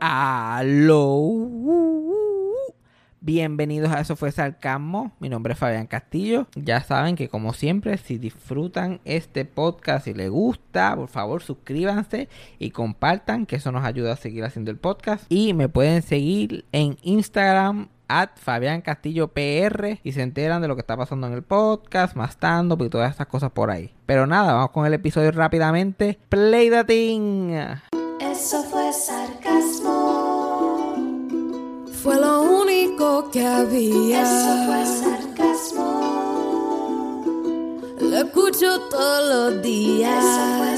Aló. Bienvenidos a Eso fue Sarcasmo. Mi nombre es Fabián Castillo. Ya saben que como siempre, si disfrutan este podcast y les gusta, por favor suscríbanse y compartan, que eso nos ayuda a seguir haciendo el podcast. Y me pueden seguir en Instagram at y se enteran de lo que está pasando en el podcast, más stand y todas estas cosas por ahí. Pero nada, vamos con el episodio rápidamente. Play the thing. Eso fue Fue lo único que había. Eso fue sarcasmo. Lo escucho todos los días. Eso fue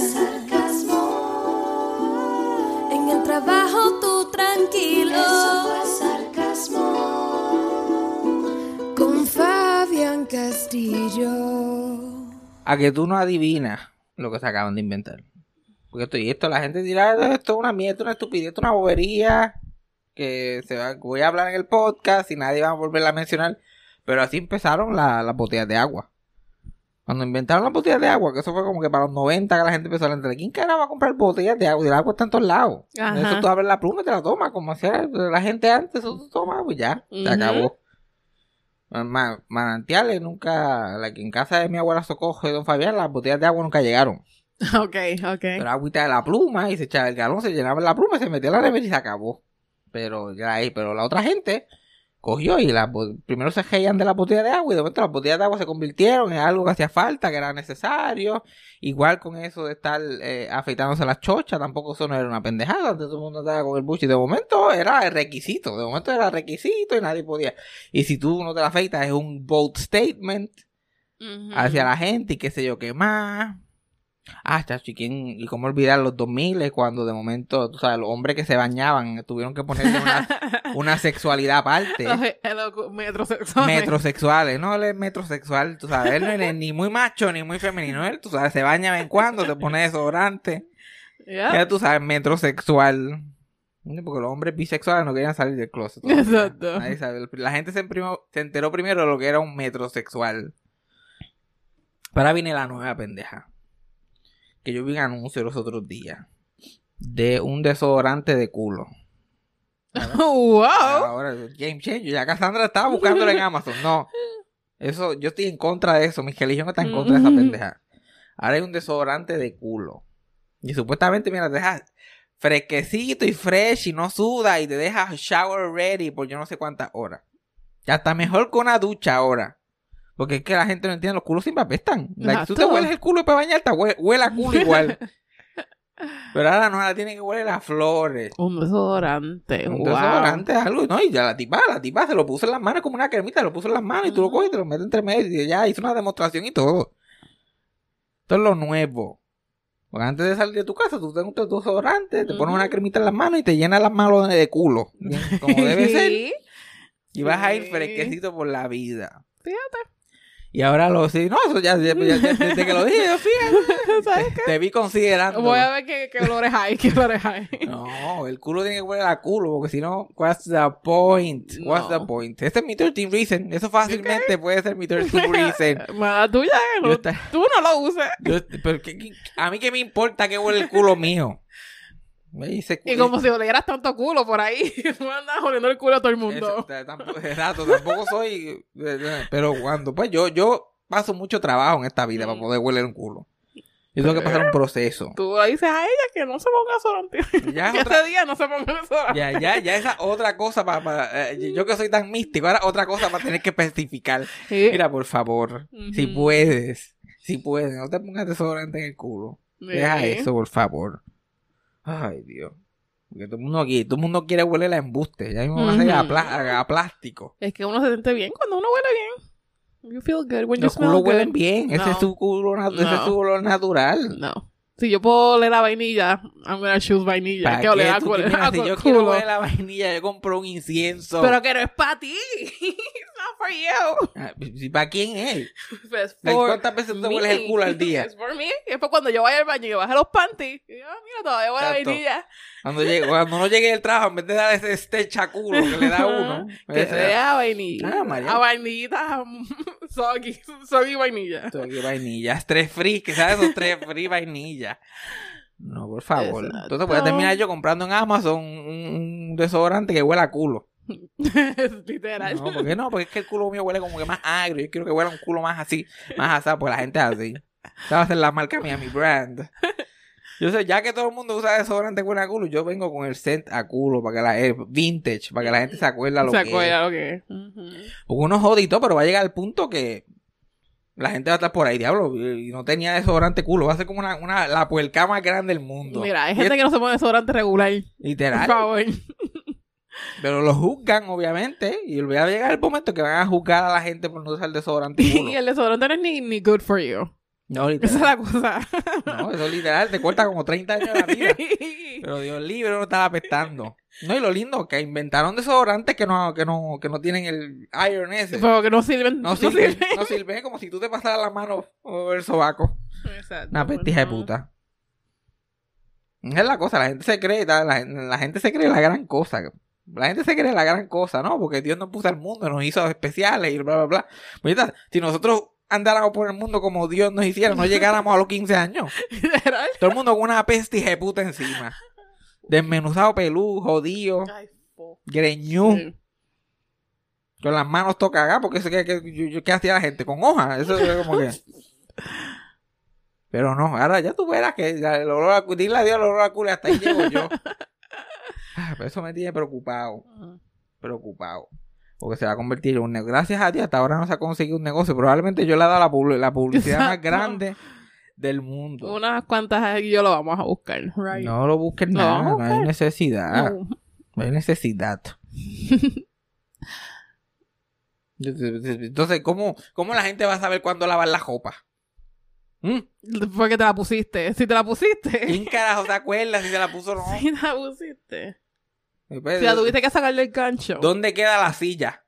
sarcasmo. En el trabajo tú tranquilo. Eso fue sarcasmo. Con Fabián Castillo. A que tú no adivinas lo que se acaban de inventar. Porque esto y esto, la gente dirá, "Ah, esto es una mierda, esto es una estupidez, esto es una bobería. Que se va, voy a hablar en el podcast y nadie va a volver a mencionar. Pero así empezaron la- las botellas de agua. Cuando inventaron las botellas de agua, que eso fue como que para los 90 que la gente empezó a entender, ¿quién carajo va a comprar botellas de agua? Y el agua está en todos lados. Ajá. Eso tú abres la pluma y te la tomas, como hacía la gente antes, eso tú tomas, pues ya, se acabó. Ma- manantiales nunca, la que en casa de mi abuela Socojo y don Fabián, las botellas de agua nunca llegaron. Ok, ok. Pero agüita de la pluma y se echaba el galón, se llenaba en la pluma, se metía la nevera y se acabó. Pero ya ahí, pero la otra gente cogió y bo- primero se reían de la botella de agua y de momento las botellas de agua se convirtieron en algo que hacía falta, que era necesario. Igual con eso de estar eh, afeitándose las chochas, tampoco eso no era una pendejada, antes todo el mundo andaba con el buche y de momento era el requisito, de momento era requisito y nadie podía. Y si tú no te la afeitas es un bold statement Ujú. hacia la gente y qué sé yo qué más. Ah, chacho, ¿y, quién, y cómo olvidar los 2000 cuando de momento, tú sabes, los hombres que se bañaban tuvieron que ponerle una, una sexualidad aparte. Los, eh, metrosexuales. Metrosexuales, no, él es metrosexual, tú sabes, él no es ni muy macho ni muy femenino, él, tú sabes, se baña de vez en cuando, se pone desodorante, Ya. ya tú sabes, metrosexual. Porque los hombres bisexuales no querían salir del closet. Exacto. Nadie sabe. La gente se, imprimió- se enteró primero de lo que era un metrosexual. Ahora viene la nueva pendeja. Que yo vi un anuncio los otros días. De un desodorante de culo. wow. Ahora, game changer. Ya Cassandra estaba buscándolo en Amazon. No. Eso, yo estoy en contra de eso. Mi religión está en contra de esa pendeja. Ahora hay un desodorante de culo. Y supuestamente, mira, te deja fresquecito y fresh y no suda y te deja shower ready por yo no sé cuántas horas. Ya está mejor que una ducha ahora. Porque es que la gente no entiende, los culos siempre apestan. Like, tú te hueles el culo para bañarte, hue- huele a culo igual. Pero ahora no, ahora tiene que huele a flores. Un desodorante. Un wow. desodorante es algo, no, y ya la tipa, la tipa se lo puso en las manos como una cremita, lo puso en las manos y tú lo coges y te lo metes entre medio y ya hizo una demostración y todo. Esto es lo nuevo. Porque antes de salir de tu casa, tú tienes tu desodorante, te pones una cremita en las manos y te llenas las manos de culo. Como debe ser. Y vas a ir fresquecito por la vida. Fíjate. Y ahora lo sí, no, eso ya, ya- ya- ya- desde que lo dije, yo fíjate, ¿Sabes te, te vi considerando. Voy a ver qué, qué olores hay, qué olores hay. No, el culo tiene que huele a culo, porque si no, what's the point? What's No. the point? Ese es mi 13 reason. Eso fácilmente puede ser mi 13 reason. Mala tuya, no- está- tú no lo uses. Yo- pero ¿qué- qué- a mí qué me importa que huele el culo mío. Me dice Y como si olieras tanto culo por ahí. Tú andas oliendo el culo a todo el mundo. t- tampoco, exacto, tampoco soy. eh, eh, Pero cuando, pues yo, yo paso mucho trabajo en esta vida para poder hueler un culo. Yo tengo que pasar un proceso. Tú le dices a ella que no se ponga desodorante. Ya es que otra- ese día no se ponga desodorante. Ya, ya, ya esa otra cosa para, yo que soy tan místico, ahora otra cosa para tener que especificar. Sí. Mira, por favor, si puedes, si puedes, no te pongas desodorante en el culo. Deja eso, por favor. Ay, Dios. Porque todo el mundo aquí, todo el mundo quiere huele a embuste. Ya mismo va a ser a, pla- a- plástico. Es que uno se siente bien cuando uno huele bien. You feel good when you Los smell culos good. huelen bien. Ese No. es su culo, nat- ese es No. su olor natural. No. Si yo puedo oler a vainilla, I'm gonna choose vainilla. ¿Para Que qué oler a culo. si yo quiero huele la vainilla, yo compro un incienso. Pero que no es para ti. It's not for you. Ah, ¿y ¿Para quién es? ¿Cuántas veces tú hueles el culo al día? Es por mí. Y después cuando yo vaya al baño y baje los panties. Y yo, ah, mira, todavía huele vainilla. Cuando, llegue, cuando uno llegue del trabajo, en vez de dar ese estecha culo que le da uno, Que ese- sea vainilla. Ah, María. a vainillita soggy. Soggy vainilla. Aquí vainilla, tres free, que sabes esos tres free vainilla. No, por favor. Exacto. Entonces voy a terminar yo comprando en Amazon un, un desodorante que huela a culo. Literal. No, ¿por qué no? Porque es que el culo mío huele como que más agrio. Yo quiero que huela un culo más así, más asado, porque la gente es así. Esa va a ser la marca mía, mi brand. Yo sé, ya que todo el mundo usa desodorante huele a culo, yo vengo con el scent a culo, para que la, eh, vintage, para que la gente se acuerde lo Se que es. acuerda lo que es. Ujú. Porque uno jodito, pero va a llegar al punto que la gente va a estar por ahí, diablo, y no tenía desodorante culo. Va a ser como una, una la puerca más grande del mundo. Mira, hay gente que no se pone desodorante regular. Por Literal. favor. Pero lo juzgan, obviamente, y va a llegar el momento que van a juzgar a la gente por no usar desodorante culo. Y el desodorante no es ni, ni good for you. No, Esa es literal. la cosa. No, eso literal te corta como 30 años de la vida. Pero Dios libre no estaba apestando. No, y lo lindo, que inventaron desodorantes que no, que no, que no tienen el iron ese. Pero que no sirven. No sirve, no sirve como si tú te pasaras la mano por el sobaco. Exacto. Una petija de Ujú. puta. Esa es la cosa, la gente se cree, la, la- gente se cree la gran cosa. La gente se cree la gran cosa, ¿no? Porque Dios nos puso al mundo, nos hizo especiales y bla, bla, bla. Pues, si nosotros andáramos por el mundo como Dios nos hiciera, no llegáramos a los 15 años. Todo el mundo con una peste de puta encima. Desmenuzado pelú, jodido, greñú, con las manos tocadas, porque eso que, que- ¿qué hacía la gente? Con hojas, eso es como que... Pero no, ahora ya tú verás que el olor a dile adiós al olor a culo y hasta ahí llego yo. Ah, pero eso me tiene preocupado, preocupado. Porque se va a convertir en un negocio. Gracias a ti, hasta ahora no se ha conseguido un negocio. Probablemente yo le he dado la, publi- la publicidad más grande del mundo. Unas cuantas y yo lo vamos a buscar. Right. No lo busques ¿Lo nada, no hay necesidad. No. No hay necesidad. Entonces, ¿cómo, ¿cómo la gente va a saber cuándo lavar la ropa? ¿Mm? Porque te la pusiste. Si te la pusiste. ¿Quién carajo se acuerda si se la puso o no? Si te la pusiste. Pues, Si la tuviste que sacarle el gancho. ¿Dónde queda la silla?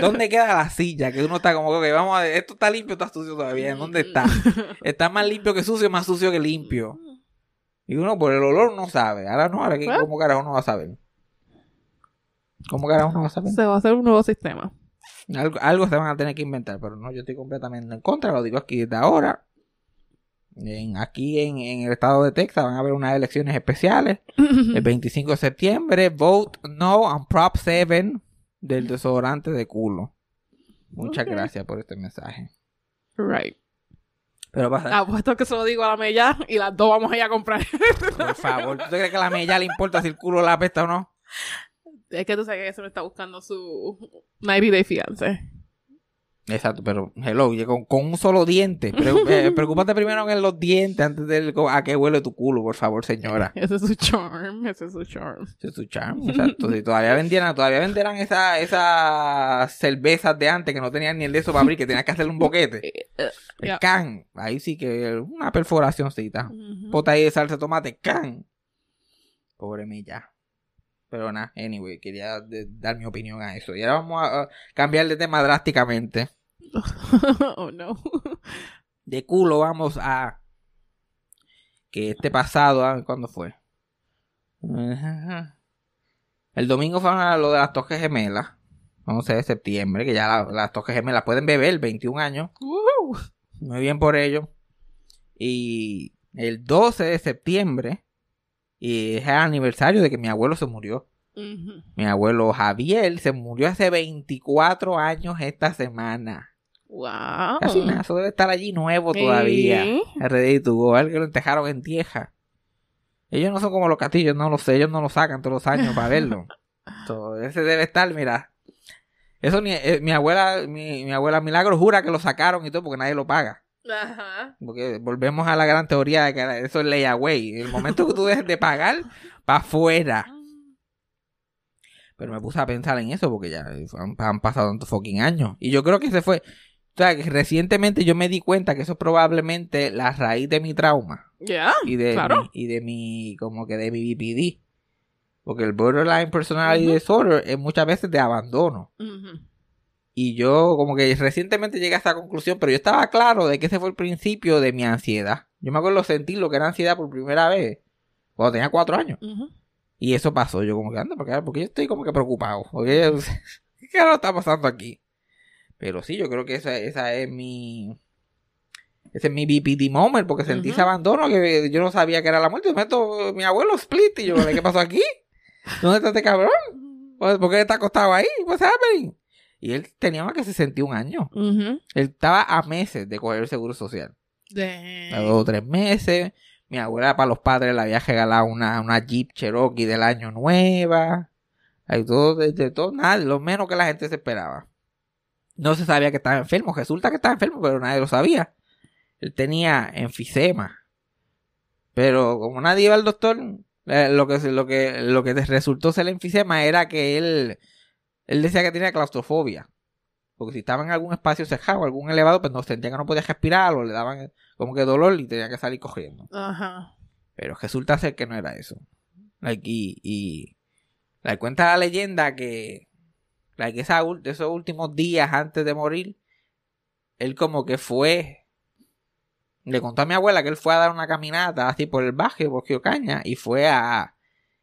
¿Dónde queda la silla? Que uno está como que vamos a ver, esto está limpio, está sucio todavía. ¿En dónde está? Está más limpio que sucio, más sucio que limpio. Y uno por el olor no sabe. Ahora no, ahora que Pues. cómo carajo uno va a saber. ¿Cómo carajo uno va a saber? Se va a hacer un nuevo sistema. Algo, algo se van a tener que inventar, pero no, yo estoy completamente en contra, lo digo aquí desde ahora. En, aquí en, en el estado de Texas van a haber unas elecciones especiales el 25 de septiembre. Vote no on Prop 7 del desodorante de culo. Muchas gracias por este mensaje. right. Pero pasa, Apuesto que se lo digo a la Mella y las dos vamos a ir a comprar. por favor, ¿tú te crees que a la mella le importa si el culo la apesta o no? es que tú sabes que eso me está buscando su 90 Day Fiance. Exacto, pero hello, con, con un solo diente. Eh, preocúpate primero en los dientes antes de a qué huele tu culo, por favor, señora. Ese es su charm. Ese es su charm. Ese es su charm, exacto. Si todavía vendieran, todavía venderán esa- esas cervezas de antes que no tenían ni el de eso para abrir, que tenías que hacerle un boquete. Eh, eh, El can, ahí sí que una perforacióncita. ujú. Pota ahí de salsa de tomate, can. Pobre milla. Pero nada, anyway, quería de- dar mi opinión a eso. Y ahora vamos a, a cambiar de tema drásticamente. oh no. De culo vamos a... Que este pasado, ah, ¿cuándo fue? El domingo fue lo de las toques gemelas. 11 de septiembre, que ya la- las toques gemelas pueden beber, 21 años. Muy bien por ello. Y el 12 de septiembre y es el aniversario de que mi abuelo se murió. Mi abuelo Javier se murió hace 24 años esta semana. Wow. Casi nada, eso debe estar allí nuevo todavía. Sí. RD to go, que lo entejaron en tierra. Ellos no son como los castillos, no lo sé, ellos no lo sacan todos los años para verlo. Ese debe estar, mira. Eso ni, eh, mi abuela, mi, mi abuela Milagro jura que lo sacaron y todo porque nadie lo paga. Ajá. Porque volvemos a la gran teoría de que eso es ley away. El momento que tú dejes de pagar, para afuera. Pero me puse a pensar en eso porque ya han, han pasado tantos fucking años. Y yo creo que se fue. O sea, que recientemente yo me di cuenta que eso es probablemente la raíz de mi trauma. Ya. Y de, Claro. mi, y de mi, como que de mi BPD. Porque el borderline personality disorder es muchas veces de abandono. Y yo como que recientemente llegué a esa conclusión, pero yo estaba claro de que ese fue el principio de mi ansiedad. Yo me acuerdo sentir lo que era ansiedad por primera vez cuando tenía cuatro años. Y eso pasó. Yo como que anda, porque, porque yo estoy como que preocupado. Porque, ¿Qué está pasando aquí? Pero sí, yo creo que esa, esa es mi... Ese es mi BPD moment, porque sentí ese abandono que yo no sabía que era la muerte. De momento, mi abuelo split, y yo, ¿qué pasó aquí? ¿Dónde está este cabrón? Pues, ¿Por qué está acostado ahí? What's happening? Y él tenía más que 61 años. Ujú. Él estaba a meses de coger el seguro social. De- A dos o tres meses. Mi abuela para los padres le había regalado una, una Jeep Cherokee del año nueva. Hay todo, de, de todo, nada, lo menos que la gente se esperaba. No se sabía que estaba enfermo. Resulta que estaba enfermo, pero nadie lo sabía. Él tenía enfisema. Pero como nadie iba al doctor, eh, lo que, lo que, lo que resultó ser enfisema era que él, él decía que tenía claustrofobia. Porque si estaba en algún espacio cerrado, algún elevado, pues no sentía que no podía respirar o le daban como que dolor y tenía que salir corriendo. Ajá. Pero resulta ser que no era eso. Like, y, y like, cuenta la leyenda que like, esa esos últimos días antes de morir, él como que fue. Le contó a mi abuela que él fue a dar una caminata así por el barrio, por Caña, y fue a.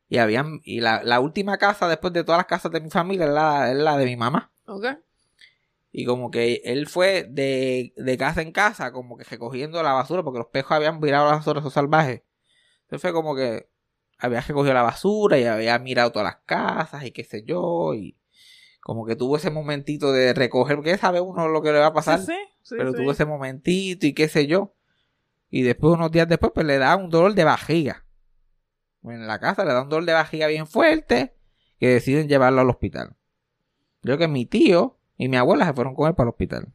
Y habían. Y la, la última casa después de todas las casas de mi familia es la, es la de mi mamá. Ok. Y como que él fue de, de casa en casa, como que recogiendo la basura, porque los pejos habían virado la basura, esos salvajes. Entonces fue como que había recogido la basura y había mirado todas las casas y qué sé yo. Y como que tuvo ese momentito de recoger, porque sabe uno lo que le va a pasar. Sí, sí, sí, pero sí. tuvo ese momentito y qué sé yo. Y después, unos días después, pues le da un dolor de barriga. En la casa le da un dolor de barriga bien fuerte que deciden llevarlo al hospital. Yo creo que mi tío y mi abuela se fueron con él para el hospital.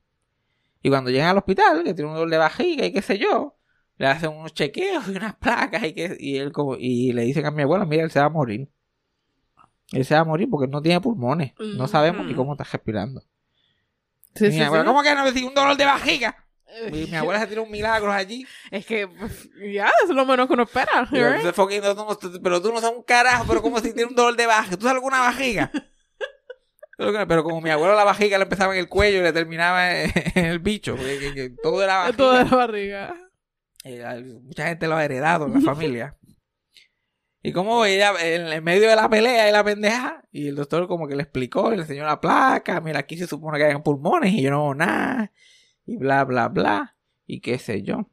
Y cuando llegan al hospital, que tiene un dolor de barriga y qué sé yo, le hacen unos chequeos y unas placas y, que, y, él como, y le dicen a mi abuela, mira, él se va a morir. Él se va a morir porque no tiene pulmones. No sabemos ni cómo está respirando. Sí, Y sí, mi abuela, sí. ¿cómo que no? Si un dolor de barriga. Y mi abuela se tiró un milagro allí. Es que, pues, ya, es lo menos que uno espera. Y yo, right? "Ese fucking- no, no, tú- pero tú no sabes un carajo, pero como si tiene un dolor de barriga. ¿Tú sabes alguna barriga? Pero como mi abuelo la barriga le empezaba en el cuello y le terminaba en, el bicho. Todo era barriga. Todo de la barriga. Eh, mucha gente lo ha heredado en la familia. Y como ella, en, medio de la pelea y la pendeja, y el doctor como que le explicó, le enseñó la placa, mira, aquí se supone que hay pulmones y yo no nada, y bla, bla, bla, y qué sé yo.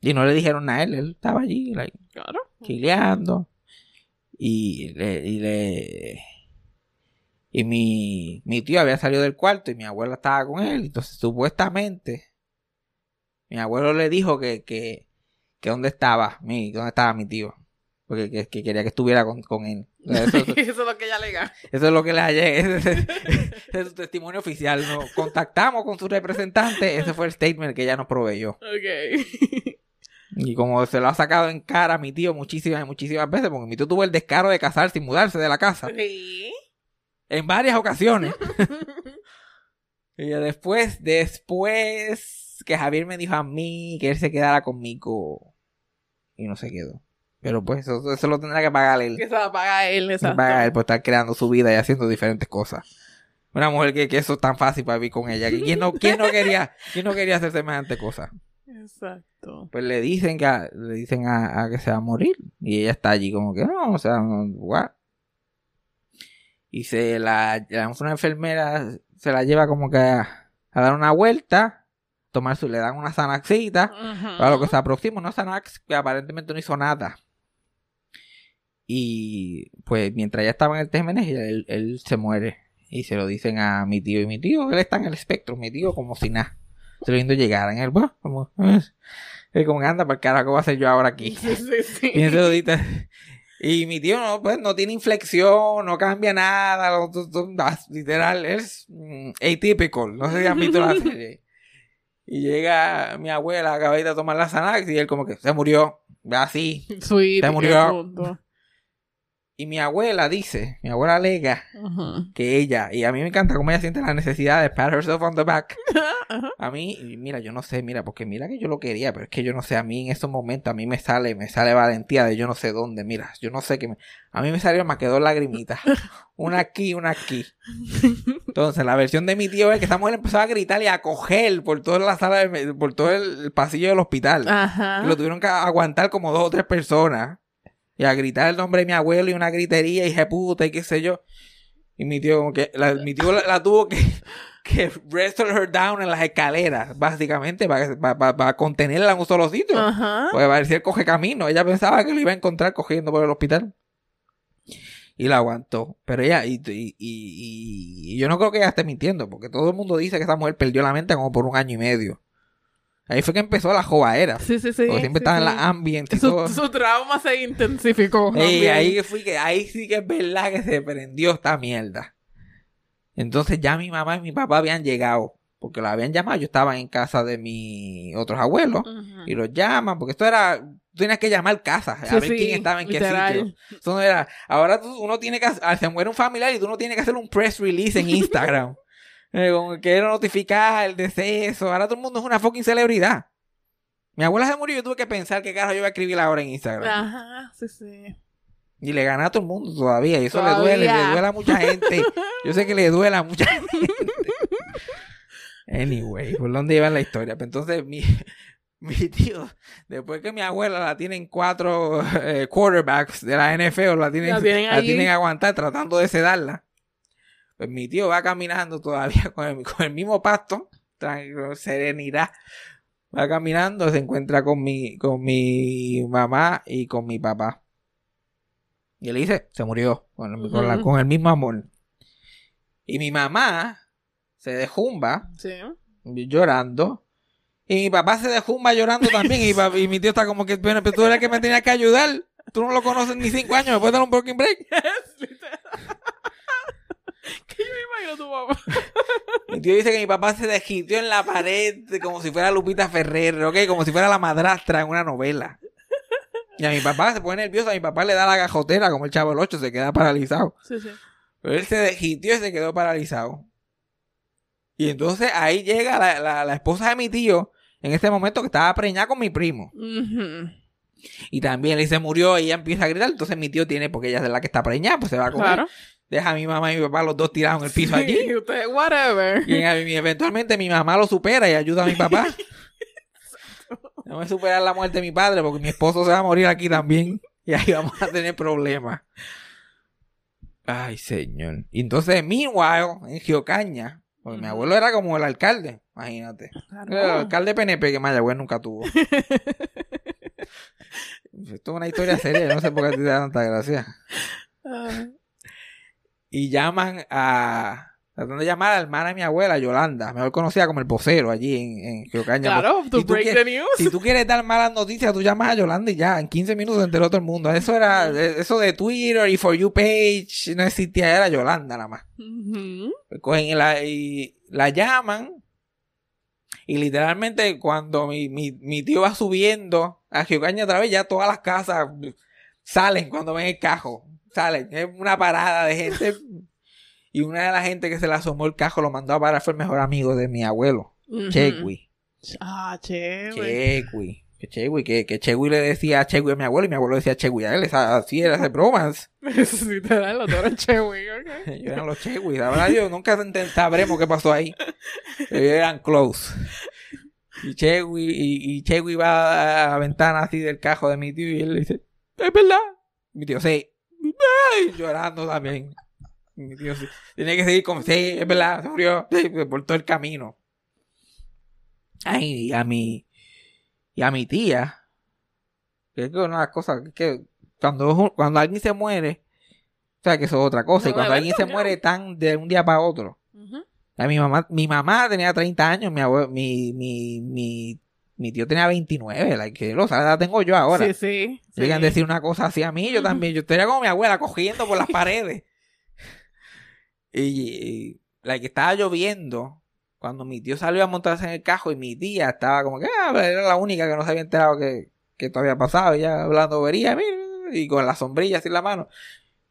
Y no le dijeron a él, él estaba allí, like, Claro. chileando, y le, y le, y mi, mi tío había salido del cuarto y mi abuela estaba con él, entonces supuestamente, mi abuelo le dijo que, que, que dónde estaba mi, dónde estaba mi tío. Porque que, que quería que estuviera con, con él. Eso, eso- Eso es lo que ella alega. eso es lo que le hallé. Ese, es su testimonio oficial. Nos contactamos con su representante. Ese fue el statement que ella nos proveyó. Ok. Y como se lo ha sacado en cara a mi tío muchísimas y muchísimas veces, porque mi tío tuvo el descaro de casarse y mudarse de la casa. Sí. En varias ocasiones. Y después, después que Javier me dijo a mí que él se quedara conmigo. Y no se quedó. Pero pues eso, eso lo tendrá que pagar él. Que se la paga él, Se exacto. paga él por estar creando su vida y haciendo diferentes cosas. Una mujer que, que eso es tan fácil para vivir con ella. que ¿Quién no, quién no quería, quién no quería hacer semejante cosa? Exacto. Pues le dicen que a- le dicen a, a que se va a morir. Y ella está allí como que no, o sea, no, what? Y se la, una enfermera se la lleva como que a, a dar una vuelta, tomar su, le dan una sanaxita, para lo que se aproxima, no Xanax, que aparentemente no hizo nada. Y pues mientras ya estaba en el TMN, él, él se muere. Y se lo dicen a mi tío. Y mi tío, él está en el espectro. Mi tío, como si nada. Se lo viendo llegar en él, bueno, como, él como anda para el carajo, ¿qué voy a hacer yo ahora aquí? Sí, sí, sí. Y, mi tío no, pues, no tiene inflexión, no cambia nada, literal, es mm, atypical, no sé si han visto la serie. Y llega mi abuela, acaba de tomar la Xanax y él como que se murió, así. Se murió. Y mi abuela dice, mi abuela alega Ajá. que ella, y a mí me encanta cómo ella siente la necesidad de pat herself on the back. Ajá. A mí, mira, yo no sé, mira, porque mira que yo lo quería, pero es que yo no sé, a mí en estos momentos, a mí me sale, me sale valentía de yo no sé dónde, mira, yo no sé qué me... A mí me salieron, me quedó lagrimitas. Una aquí, una aquí. Entonces, la versión de mi tío es que esa mujer empezó a gritar y a coger por toda la sala, de- por todo el pasillo del hospital. Ajá. Y lo tuvieron que aguantar como dos o tres personas. Y a gritar el nombre de mi abuelo y una gritería y puta y qué sé yo. Y mi tío como que, la, mi tío la, la tuvo que, que wrestle her down en las escaleras, básicamente, para, para, para, contenerla en un solo sitio. Ajá. Porque parecía el coge camino. Ella pensaba que lo iba a encontrar cogiendo por el hospital. Y la aguantó. Pero ella, y, y, y- y yo no creo que ella esté mintiendo, porque todo el mundo dice que esa mujer perdió la mente como por un año y medio. Ahí fue que empezó la jovaera. Sí, sí, sí. porque siempre sí, estaba en sí. la ambiente y. Su, su trauma se intensificó. También. ahí fui que, ahí sí que es verdad que se prendió esta mierda. Entonces ya mi mamá y mi papá habían llegado. Porque lo habían llamado. Yo estaba en casa de mis otros abuelos. Y los llaman. Porque esto era. Tú tenías que llamar casas. A Sí, ver quién estaba en qué sitio. Eso no era. Ahora tú- uno tiene que. Se muere un familiar y tú no tienes que hacer un press release en Instagram. Eh, como quiero notificar el deceso. Ahora todo el mundo es una fucking celebridad. Mi abuela se murió y yo tuve que pensar qué carajo yo iba a escribir ahora en Instagram. Ajá, sí, sí. Y le gana a todo el mundo todavía. Y eso le duele, le duele a mucha gente. Yo sé que le duele a mucha gente. Anyway, ¿por dónde iba la historia? Pues entonces, mi, mi tío, después que mi abuela la tienen cuatro eh, quarterbacks de la NFL, la tienen, La tienen la aguantar tratando de sedarla. Pues mi tío va caminando todavía con el, con el mismo pasto, tranquilo, serenidad. Va caminando, se encuentra con mi, con mi mamá y con mi papá. Y él dice, se murió con el, con la- Ujú. con el mismo amor. Y mi mamá se dejumba Sí. llorando. Y mi papá se dejumba llorando también. y, mi pa- y mi tío está como que, bueno, pero tú eres el que me tenías que ayudar. Tú no lo conoces ni cinco años. ¿Me puedes dar un broken break? que yo me imagino a tu mamá. Mi tío dice que mi papá se desquitió en la pared como si fuera Lupita Ferrer, ¿ok? Como si fuera la madrastra en una novela. Y a mi papá se pone nervioso. A mi papá le da la gajotera como el chavo del 8. Se queda paralizado. Sí, sí. Pero él se desquitió y se quedó paralizado. Y entonces ahí llega la, la- la esposa de mi tío. En este momento que estaba preñada con mi primo. Ujú. Y también él se murió y ella empieza a gritar. Entonces mi tío tiene, porque ella es la que está preñada, pues se va a comer. Claro. Deja a mi mamá y mi papá los dos tirados en el piso allí. Y usted, whatever. Y, en- y eventualmente mi mamá lo supera y ayuda a mi papá. No me superar la muerte de mi padre porque mi esposo se va a morir aquí también. Y ahí vamos a tener problemas. Ay, señor. Y entonces, meanwhile, en Giocaña, porque mi abuelo era como el alcalde, imagínate. El alcalde PNP que Mayagüez nunca tuvo. Esto es una historia seria, no sé por qué te da tanta gracia. Ah, Y llaman a... Tratando de llamar a la hermana de mi abuela, Yolanda, mejor conocida como el vocero allí en, en Giocaña. Claro, to Si tú break quieres- the news. Si tú quieres dar malas noticias, tú llamas a Yolanda y ya, en 15 minutos se enteró todo el mundo. Eso era, eso de Twitter y For You page no existía, era Yolanda nada más. Ujú. Cogen y la, y la llaman y literalmente cuando mi, mi, mi tío va subiendo a Giocaña otra vez, ya todas las casas salen cuando ven el cajo. Salen, es una parada de gente. Y una de las gente que se le asomó el cajo lo mandó a parar fue el mejor amigo de mi abuelo. Chegui. Ah, chévere. Chegui. Que Chegui, que, que Chegui le decía a Chegui a mi abuelo y mi abuelo decía Chegui a él. Esa- Así era hacer bromas. Eso sí te da lo otro chévere, ok. Ellos eran los Chegui. La verdad, yo nunca sabremos qué pasó ahí. Ellos eran close. Y Chegui, y, y Chegui va a la ventana así del cajo de mi tío y él le dice, ¿es verdad? Mi tío, sí. Ay, llorando también. Sí. Tiene que seguir como, sí, es verdad, se murió. Sí, por todo el camino. Ay, y a mi, y a mi tía, que es una de las cosas que cuando, cuando alguien se muere, o sea que eso es otra cosa, y cuando alguien se muere tan de un día para otro, a mi mamá, mi mamá tenía 30 años, mi abue- mi, mi, mi, mi tío tenía 29, la que lo sabe, la tengo yo ahora. Sí, sí. sí. Llegan a decir una cosa así a mí, yo también, yo estaría como mi abuela cogiendo por las paredes. Y, y la que estaba lloviendo, cuando mi tío salió a montarse en el cajo y mi tía estaba como que ah, era la única que no se había enterado que, que esto había pasado, ella hablando vería, y con la sombrilla así en la mano.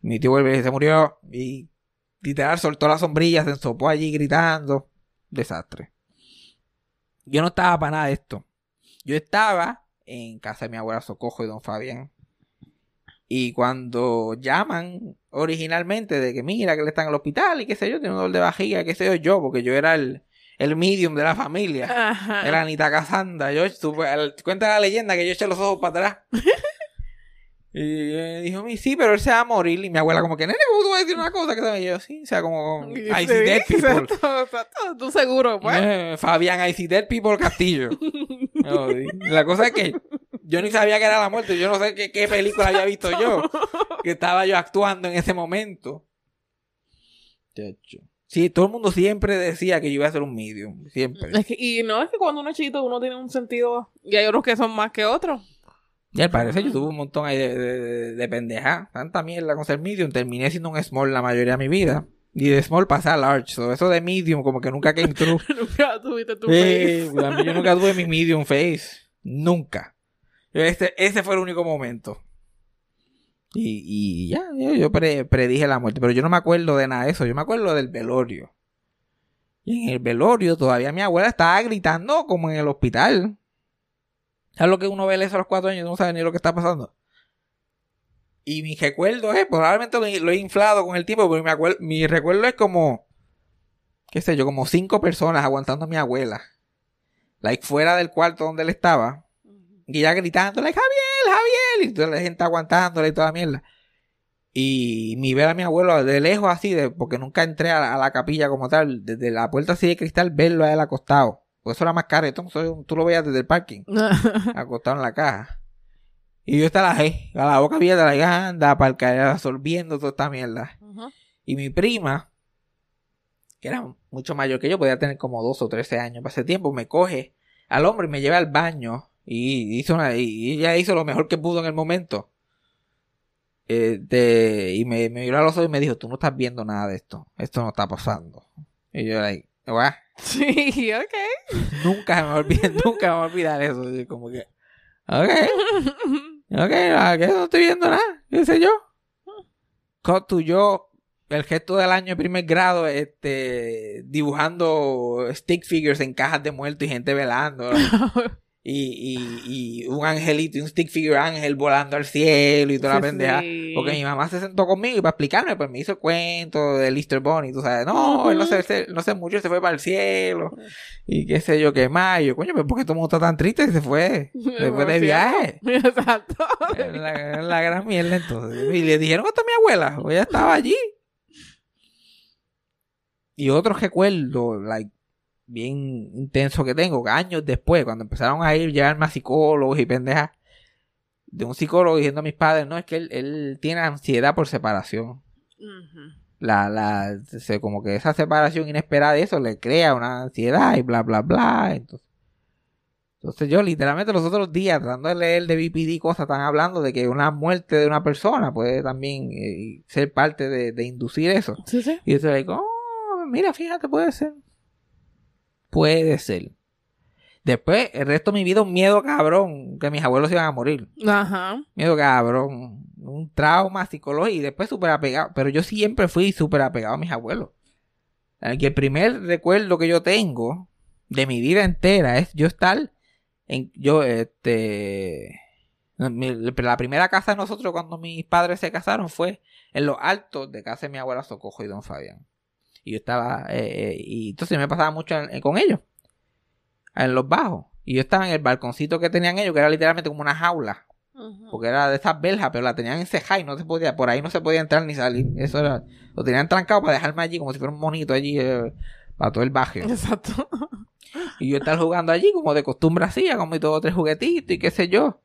Mi tío vuelve y se murió y literal soltó la sombrilla, se ensopó allí gritando. Desastre. Yo no estaba para nada de esto. Yo estaba en casa de mi abuela Socojo y don Fabián. Y cuando llaman originalmente de que mira que él está en el hospital y qué sé yo, tiene un dolor de vajiga, qué sé yo, yo, porque yo era el, el medium de la familia. Ajá. Era Anita Casanda. Yo, supe- el- cuenta la leyenda que yo eché los ojos para atrás. Y eh, dijo, "Mi, sí, pero él se va a morir. Y mi abuela como que, nene, ¿cómo tú vas a decir una cosa que se Y yo, sí, o sea, como, I see Sí, dead people. exacto, exacto. Tú seguro, pues. Eh, Fabián, I see dead people Castillo. La cosa es que yo ni sabía que era la muerte. Yo no sé qué, qué película había visto yo. Que estaba yo actuando en ese momento. Sí, todo el mundo siempre decía que yo iba a ser un medium. Siempre. Es que- y no es que cuando uno es chiquito uno tiene un sentido y hay otros que son más que otros. Y al parecer yo tuve un montón ahí de, de, de, de pendeja. Tanta mierda con ser medium. Terminé siendo un small la mayoría de mi vida. Y de small pasé a large. So, eso de medium como que nunca came true. Nunca tuviste tu face. mí yo nunca tuve mi medium face. Nunca. Este, ese fue el único momento. Y, y ya, yo, yo pre- predije la muerte. Pero yo no me acuerdo de nada de eso. Yo me acuerdo del velorio. Y en el velorio todavía mi abuela estaba gritando como en el hospital. ¿Sabes lo que uno ve eso a los cuatro años y no sabe ni lo que está pasando? Y mi recuerdo es, probablemente lo, he inflado con el tiempo, pero mi, recuerdo es como, qué sé yo, como cinco personas aguantando a mi abuela. Like fuera del cuarto donde él estaba. Y ella gritando, like, Javier, Javier. Y toda la gente aguantándole y toda la mierda. Y mi ver a mi abuelo de lejos así, de, porque nunca entré a, la- a la capilla como tal, desde la puerta así de cristal, verlo a él acostado. Pues eso era más caro, entonces tú lo veías desde el parking, acostado en la caja. Y yo estaba ahí, a la boca abierta, la anda, para caer absorbiendo toda esta mierda. Y mi prima, que era mucho mayor que yo, podía tener como 12 o 13 años para ese tiempo, me coge al hombre y me lleva al baño. Y hizo una, y ella hizo lo mejor que pudo en el momento. Este, y me, me miró a los ojos y me dijo, tú no estás viendo nada de esto. Esto no está pasando. Y yo, like, "What?". Sí, ok. nunca me olvidar, nunca me voy a olvidar eso. Como que, ok. Ok, ah, que no estoy viendo nada, qué sé yo. Cut to yo, el gesto del año de primer grado, este, dibujando stick figures en cajas de muertos y gente velando. Y, y, y un angelito y un stick figure ángel volando al cielo y toda la pendeja. sí. Porque mi mamá se sentó conmigo y para explicarme, pues me hizo el cuento del Easter Bunny, tú sabes, no, él no se, se- no se murió, se fue para el cielo. Y qué sé yo, qué más. Y yo, coño, pero ¿por qué todo el mundo está tan triste se fue? Se fue de viaje. Exacto. Es la, la gran mierda entonces. Y le dijeron hasta mi abuela, o ella estaba allí. Y otro recuerdo, like, bien intenso que tengo, años después, cuando empezaron a ir ya más psicólogos y pendejas, de un psicólogo diciendo a mis padres, no, es que él, él tiene ansiedad por separación. La, la, se- como que esa separación inesperada de eso le crea una ansiedad y bla, bla, bla. Entonces, entonces yo literalmente los otros días tratando de leer de BPD cosas están hablando de que una muerte de una persona puede también eh, ser parte de, de inducir eso. Sí, sí. Y yo estoy like, oh, mira, fíjate, puede ser. Puede ser. Después, el resto de mi vida, un miedo cabrón, que mis abuelos se iban a morir. Ajá. Miedo cabrón. Un trauma psicológico y después súper apegado. Pero yo siempre fui súper apegado a mis abuelos. El que el primer recuerdo que yo tengo de mi vida entera es yo estar en. Yo, este. la primera casa de nosotros cuando mis padres se casaron fue en los altos de casa de mi abuela Socojo y don Fabián. Y yo estaba. eh, eh, y entonces me pasaba mucho en- con ellos. En los bajos. Y yo estaba en el balconcito que tenían ellos, que era literalmente como una jaula. Porque era de esas verjas, pero la tenían encejada y no se podía, por ahí no se podía entrar ni salir. Eso era, lo tenían trancado para dejarme allí como si fuera un monito allí eh, para todo el barrio. Exacto. Y yo estar jugando allí como de costumbre hacía, como y dos o tres juguetitos y qué sé yo.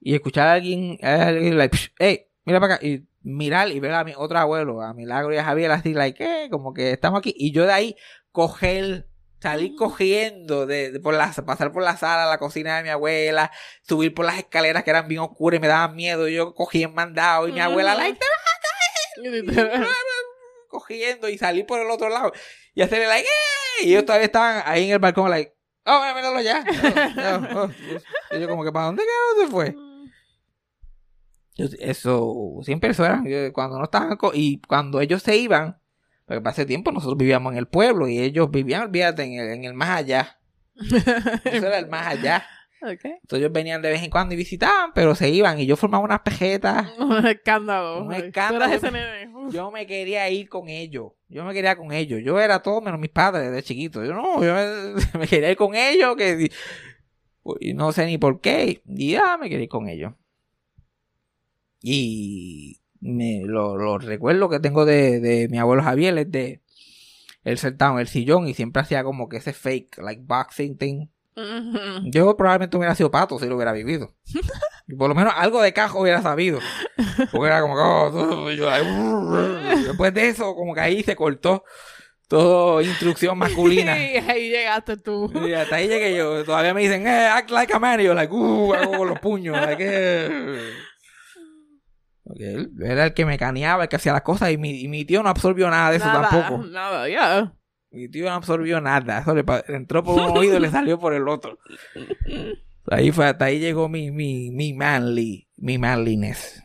Y escuchar a alguien, a alguien like, "Psh, hey, mira para acá. Y mirar y ver a mi otro abuelo, a Milagro y a Javier así, like, eh, como que estamos aquí. Y yo de ahí coger, salir cogiendo, de, de por la, pasar por la sala, la cocina de mi abuela, subir por las escaleras que eran bien oscuras y me daban miedo. Y yo cogí en mandado y mi abuela, like, Literal. cogiendo y salir por el otro lado y hacerle like ¡eh! y ellos todavía estaban ahí en el balcón like oh míralo ya Oh, oh, oh. y yo como que para dónde carajo se fue eso siempre eso era yo, cuando no estaban y cuando ellos se iban porque para ese tiempo nosotros vivíamos en el pueblo y ellos vivían olvídate en el, en el más allá eso era el más allá entonces ellos venían de vez en cuando y visitaban pero se iban y yo formaba unas pejetas Un escándalo. Un escándalo. Tú eras ese nene. Uf. Yo me quería ir con ellos. Yo me quería con ellos. Yo era todo menos mis padres de chiquito. Yo no, yo me, me quería ir con ellos. Que, y no sé ni por qué. Y ya me quería ir con ellos. Y me, lo, lo recuerdo que tengo de, de mi abuelo Javier es de él sentado en el sillón y siempre hacía como que ese fake, like boxing thing. Yo probablemente hubiera sido pato si lo hubiera vivido. Por lo menos algo de cajo hubiera sabido. Porque era como que, oh, después de eso, como que ahí se cortó todo instrucción masculina. Y ahí llegaste tú. Y hasta ahí llegué yo. Todavía me dicen, eh, act like a man. Y yo, like, uh, hago con los puños. Like, eh. Él era el que me caneaba, el que hacía las cosas. Y mi, y mi tío no absorbió nada de eso nada, tampoco. Nada, ya. Mi tío no absorbió nada. Eso le entró por un oído y le salió por el otro. Ahí fue, hasta ahí llegó mi, mi, mi manly, mi manliness.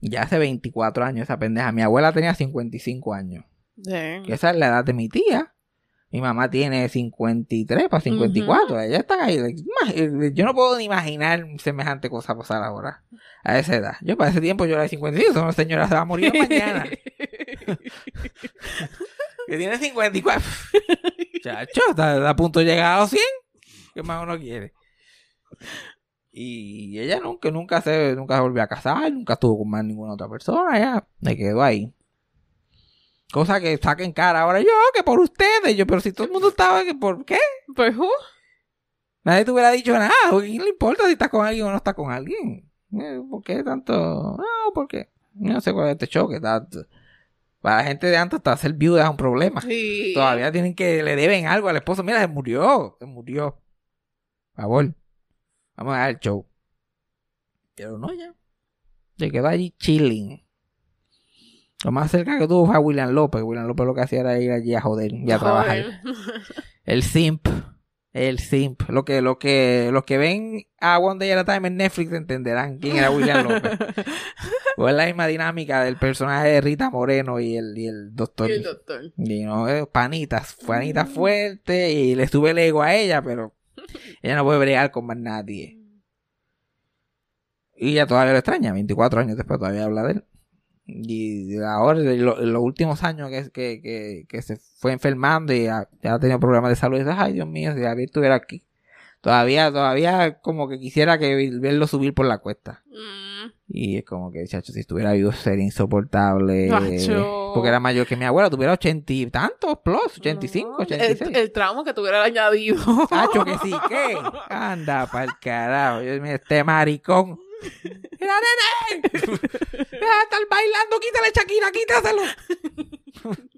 Ya hace 24 años esa pendeja. Mi abuela tenía 55 años. Que esa es la edad de mi tía. Mi mamá tiene 53 para 54. Ella está ahí. ima- Yo no puedo ni imaginar semejante cosa pasar ahora. A esa edad. Yo para ese tiempo yo era de 55. Esa señora se va a morir mañana. que tiene 54. Chacho, está, está a punto de llegar a los 100. ¿Qué más uno quiere? Y ella nunca, nunca se, nunca se volvió a casar, nunca estuvo con más ninguna otra persona, ya, me quedó ahí. Cosa que saquen cara ahora yo, que por ustedes, yo, pero si todo el mundo estaba, que por qué? Pues, who? Nadie te hubiera dicho nada, ¿a quién le importa si estás con alguien o no estás con alguien? Eh, ¿Por qué tanto? No, porque no sé cuál es este choque. tanto. Para la gente de antes, hasta ser viuda es un problema. Sí. Todavía tienen que, le deben algo al esposo. Mira, se murió, se murió. Por favor, vamos a dar el show. Pero no, ya. Se quedó allí chilling. Lo más cerca que tuvo fue a William López. William López lo que hacía era ir allí a joder y a trabajar. El simp. El simp. Lo que, lo que, los que ven a One Day at a Time en Netflix entenderán quién era William López. o es la misma dinámica del personaje de Rita Moreno y el, y el doctor. Y el doctor. Y no, eh, panitas, panitas fuerte y le sube el ego a ella, pero ella no puede bregar con más nadie. Y ella todavía lo extraña, 24 años después todavía habla de él. Y ahora, en lo- en los últimos años que, que, que, se fue enfermando y ya, ya ha problemas de salud, y dice, ay Dios mío, si David estuviera aquí. Todavía, todavía como que quisiera que verlo subir por la cuesta. Mm. Y es como que, chacho, si estuviera vivo sería insoportable. Macho. Porque era mayor que mi abuela, tuviera ochenta y tantos plus, 85, No, 86. El, el trauma que tuviera añadido. Chacho, que sí, ¿qué? Anda pa'l carajo. Yo, mira, este maricón. ¡Mira, nene! ¡Deja de estar bailando! ¡Quítale, Shakira! ¡Quítaselo!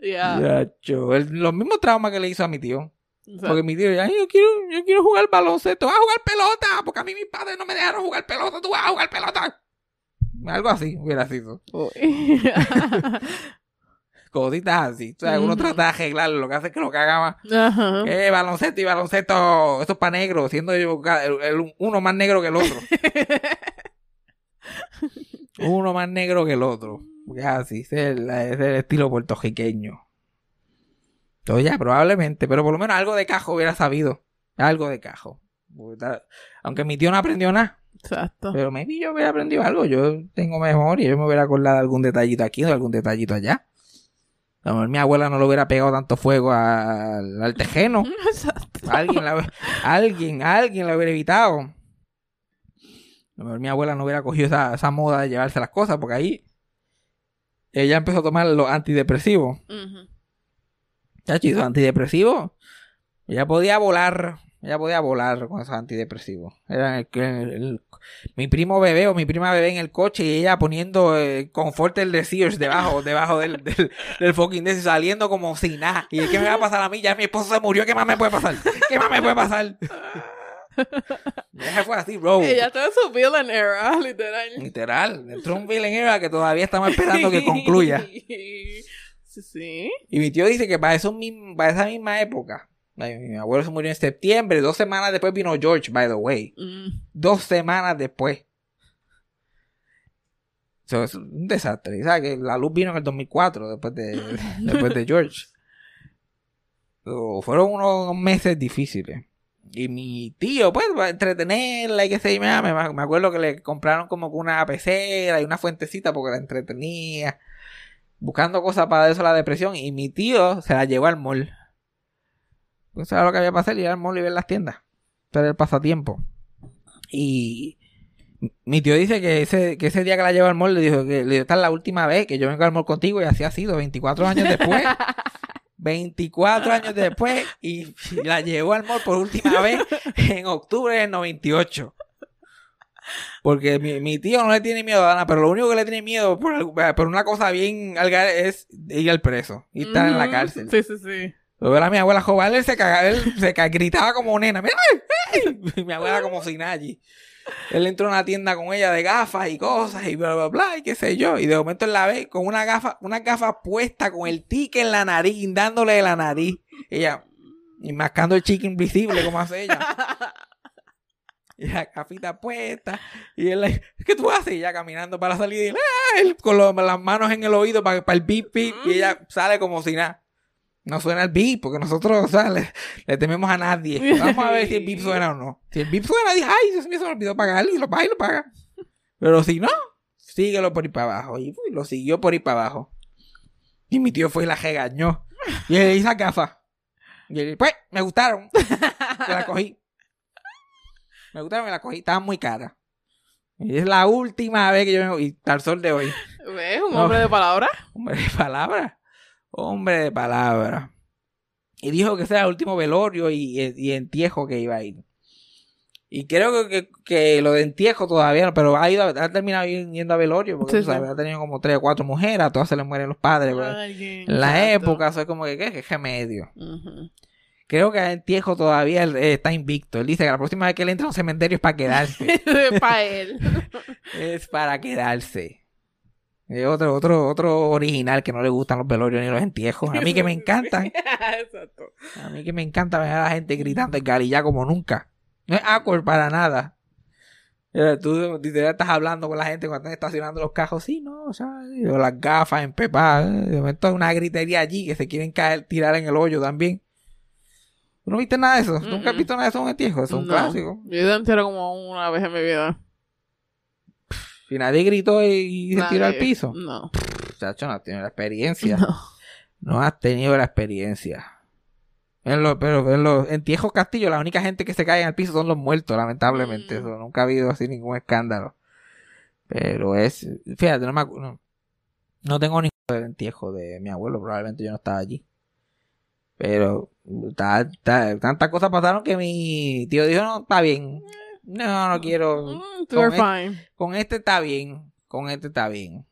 Ya. Chacho, el- los mismos traumas que le hizo a mi tío. O sea, Porque mi tío, ay, yo quiero, yo quiero jugar baloncesto. ¡Vas a jugar pelota! Porque a mí mis padres no me dejaron jugar pelota. ¡Tú vas a jugar pelota! Algo así hubiera sido. Cositas así. O sea, uno Ujú. trata de arreglarlo. Lo que hace es que lo cagaba. Ajá. Eh, baloncesto y baloncesto. Esto es para negro. Siendo yo el- el- uno más negro que el otro. uno más negro que el otro. Porque es así. Ese es el, ese es el estilo puertorriqueño. Entonces ya, probablemente. Pero por lo menos algo de cajo hubiera sabido. Algo de cajo. Aunque mi tío no aprendió nada. Exacto. Pero maybe yo hubiera aprendido algo. Yo tengo memoria. Yo me hubiera acordado de algún detallito aquí o de algún detallito allá. A lo mejor mi abuela no le hubiera pegado tanto fuego al, al tejeno. Exacto. Alguien, la, alguien, alguien la hubiera evitado. A lo mejor mi abuela no hubiera cogido esa, esa moda de llevarse las cosas, porque ahí ella empezó a tomar los antidepresivos. Ujú. Chachi, esos antidepresivos. Ella podía volar. Ella podía volar con esos antidepresivos. Era el, el- el- mi primo bebé o mi prima bebé en el coche y ella poniendo eh, confort el de debajo, debajo del, del, del fucking de saliendo como sin nada. ¿Y qué me va a pasar a mí? Ya mi esposo se murió. ¿Qué más me puede pasar? ¿Qué más me puede pasar? Ella fue así, bro. Ella está en su villain era, literal. Literal. Entró un villain era que todavía estamos esperando que concluya. Sí, sí. Y mi tío dice que para, eso para esa misma época, mi abuelo se murió en septiembre, dos semanas después vino George, by the way. Mm. Dos semanas después. Eso es un desastre. ¿Sabes que la luz vino en el 2004, después de, después de George. So, fueron unos meses difíciles. Y mi tío, pues, para entretenerla y qué sé yo, me, me acuerdo que le compraron como una pecera y una fuentecita porque la entretenía. Buscando cosas para eso la depresión. Y mi tío se la llevó al mall. Pues ¿sabes lo que había para hacer? Ir al mall y ver las tiendas. Pero el pasatiempo. Y mi tío dice que ese, que ese día que la llevó al mall le dijo que le dijo, esta es la última vez que yo vengo al mall contigo y así ha sido, 24 años después. 24 años después y la llevó al mall por última vez en octubre del 98. Porque mi, mi tío no le tiene miedo a nada, pero lo único que le tiene miedo por, una cosa bien es ir al preso y estar en la cárcel. Sí, sí, sí. Lo ver a mi abuela jugar, él se caga, él se ca- gritaba como nena. Mi abuela como sin allí. Él entró a una tienda con ella de gafas y cosas y bla, bla, bla, y qué sé yo. Y de momento él la ve con una gafa, una gafa puesta con el tique en la nariz, guindándole de la nariz. Ella, y mascando el chique invisible, como hace ella. Y la gafita puesta. Y él, le- ¿qué tú haces? Y ella caminando para la salida. Y él, ¡ah! él con lo- las manos en el oído para, para el beep, beep. Y ella sale como si nada. No suena el beep, porque nosotros, o sea, le, le tememos a nadie. Vamos a ver si el beep suena o no. Si el beep suena, dice, ay, Dios mío, se me olvidó pagar. Y lo paga y lo paga. Pero si no, síguelo por ir para abajo. Y lo siguió por ir para abajo. Y mi tío fue y la regañó. Y él hizo gafas. Y él, pues, me gustaron. Y la cogí. Me gustaron y la cogí. Estaban muy caras. Y es la última vez que yo vengo. Y hasta el sol de hoy. ¿Ves? Un No. hombre de palabra. Hombre de palabra. Hombre de palabra. Y dijo que ese era el último velorio y, y entierro que iba a ir. Y creo que, que, que lo de entierro todavía no, pero ha ido, ha terminado yendo a velorio, porque Sí, sabes, sí. ha tenido como tres o cuatro mujeres, a todas se les mueren los padres. En la exacto. época, eso es como que, ¿qué? ¿Qué remedio? Ujú. Creo que entierro todavía él, eh, está invicto. Él dice que la próxima vez que él entra a un cementerio es para quedarse. Pa' él. es para quedarse. Es otro, otro, otro original que no le gustan los velorios ni los entierros. A mí que me encantan. Exacto. A mí que me encanta ver a la gente gritando el garilla como nunca. No es awkward para nada. Eh, Tú literal estás hablando con la gente cuando están estacionando los cajos. Sí, no, o sea, las gafas en pepa. De momento hay una gritería allí que se quieren caer, tirar en el hoyo también. ¿Tú no viste nada de eso? ¿Nunca has visto nada de eso en un entierro? Eso es un No. clásico. Yo ido entero como una vez en mi vida. Si nadie gritó y, y se tiró al piso. No. Chacho, no has tenido la experiencia. No. No has tenido la experiencia. En los, pero en los entierros castillos, la única gente que se cae en el piso son los muertos, lamentablemente. Mm. Eso, nunca ha habido así ningún escándalo. Pero es, fíjate, no me no, no tengo ni del entierro de mi abuelo, probablemente yo no estaba allí. Pero ta- ta- tantas cosas pasaron que mi tío dijo, no, está bien. No, no quiero. Mm, Con el- fine. Con este está bien. Con este está bien.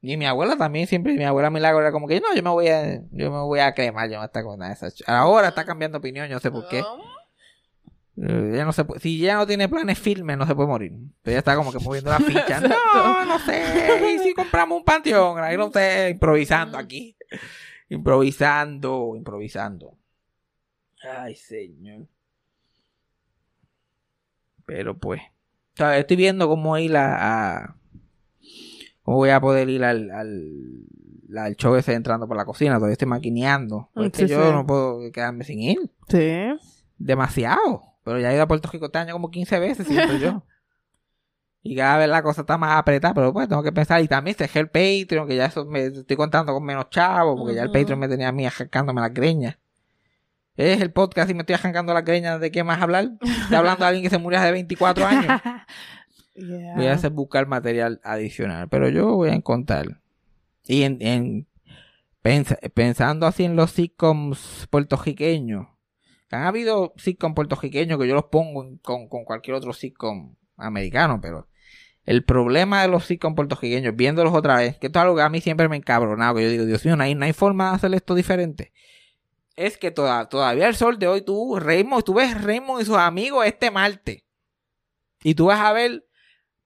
Y mi abuela también siempre, mi abuela Milagro era como que no, yo me voy a, yo me voy a cremar, yo no está con nada de esa Ahora está cambiando opinión, yo no sé por qué. No. Eh, no se puede- si ella no tiene planes firmes, no se puede morir. Pero ella está como que moviendo la ficha. No, no sé. ¿Y si compramos un panteón? Ahí no sé, improvisando aquí. Improvisando, improvisando. Ay, señor. Pero pues. Estoy viendo cómo ir a, a- cómo voy a poder ir al, al, al show ese entrando por la cocina. Todavía estoy maquineando. Porque Sí, yo sí. no puedo quedarme sin ir Sí. demasiado. Pero ya he ido a Puerto Rico este año como 15 veces, siento yo. Y cada vez la cosa está más apretada, pero pues tengo que pensar. Y también dejé el Patreon, que ya eso me estoy contando con menos chavos, porque ya el. Patreon me tenía a mí arrancándome las greñas. Es el podcast y me estoy arrancando las greñas de qué más hablar. Estoy hablando de alguien que se murió hace 24 años. Yeah. Voy a hacer buscar material adicional, pero yo voy a encontrar. Y en, en pensa- pensando así en los sitcoms puertorriqueños, que han habido sitcoms puertorriqueños que yo los pongo en- con, con cualquier otro sitcom americano, pero el problema de los sitcoms puertorriqueños, viéndolos otra vez, que esto es algo que a mí siempre me ha encabronado, que yo digo, Dios mío, no hay, no hay forma de hacer esto diferente. Es que toda- todavía el sol de hoy, tú, Raymond, tú ves Raymond y sus amigos este martes. Y tú vas a ver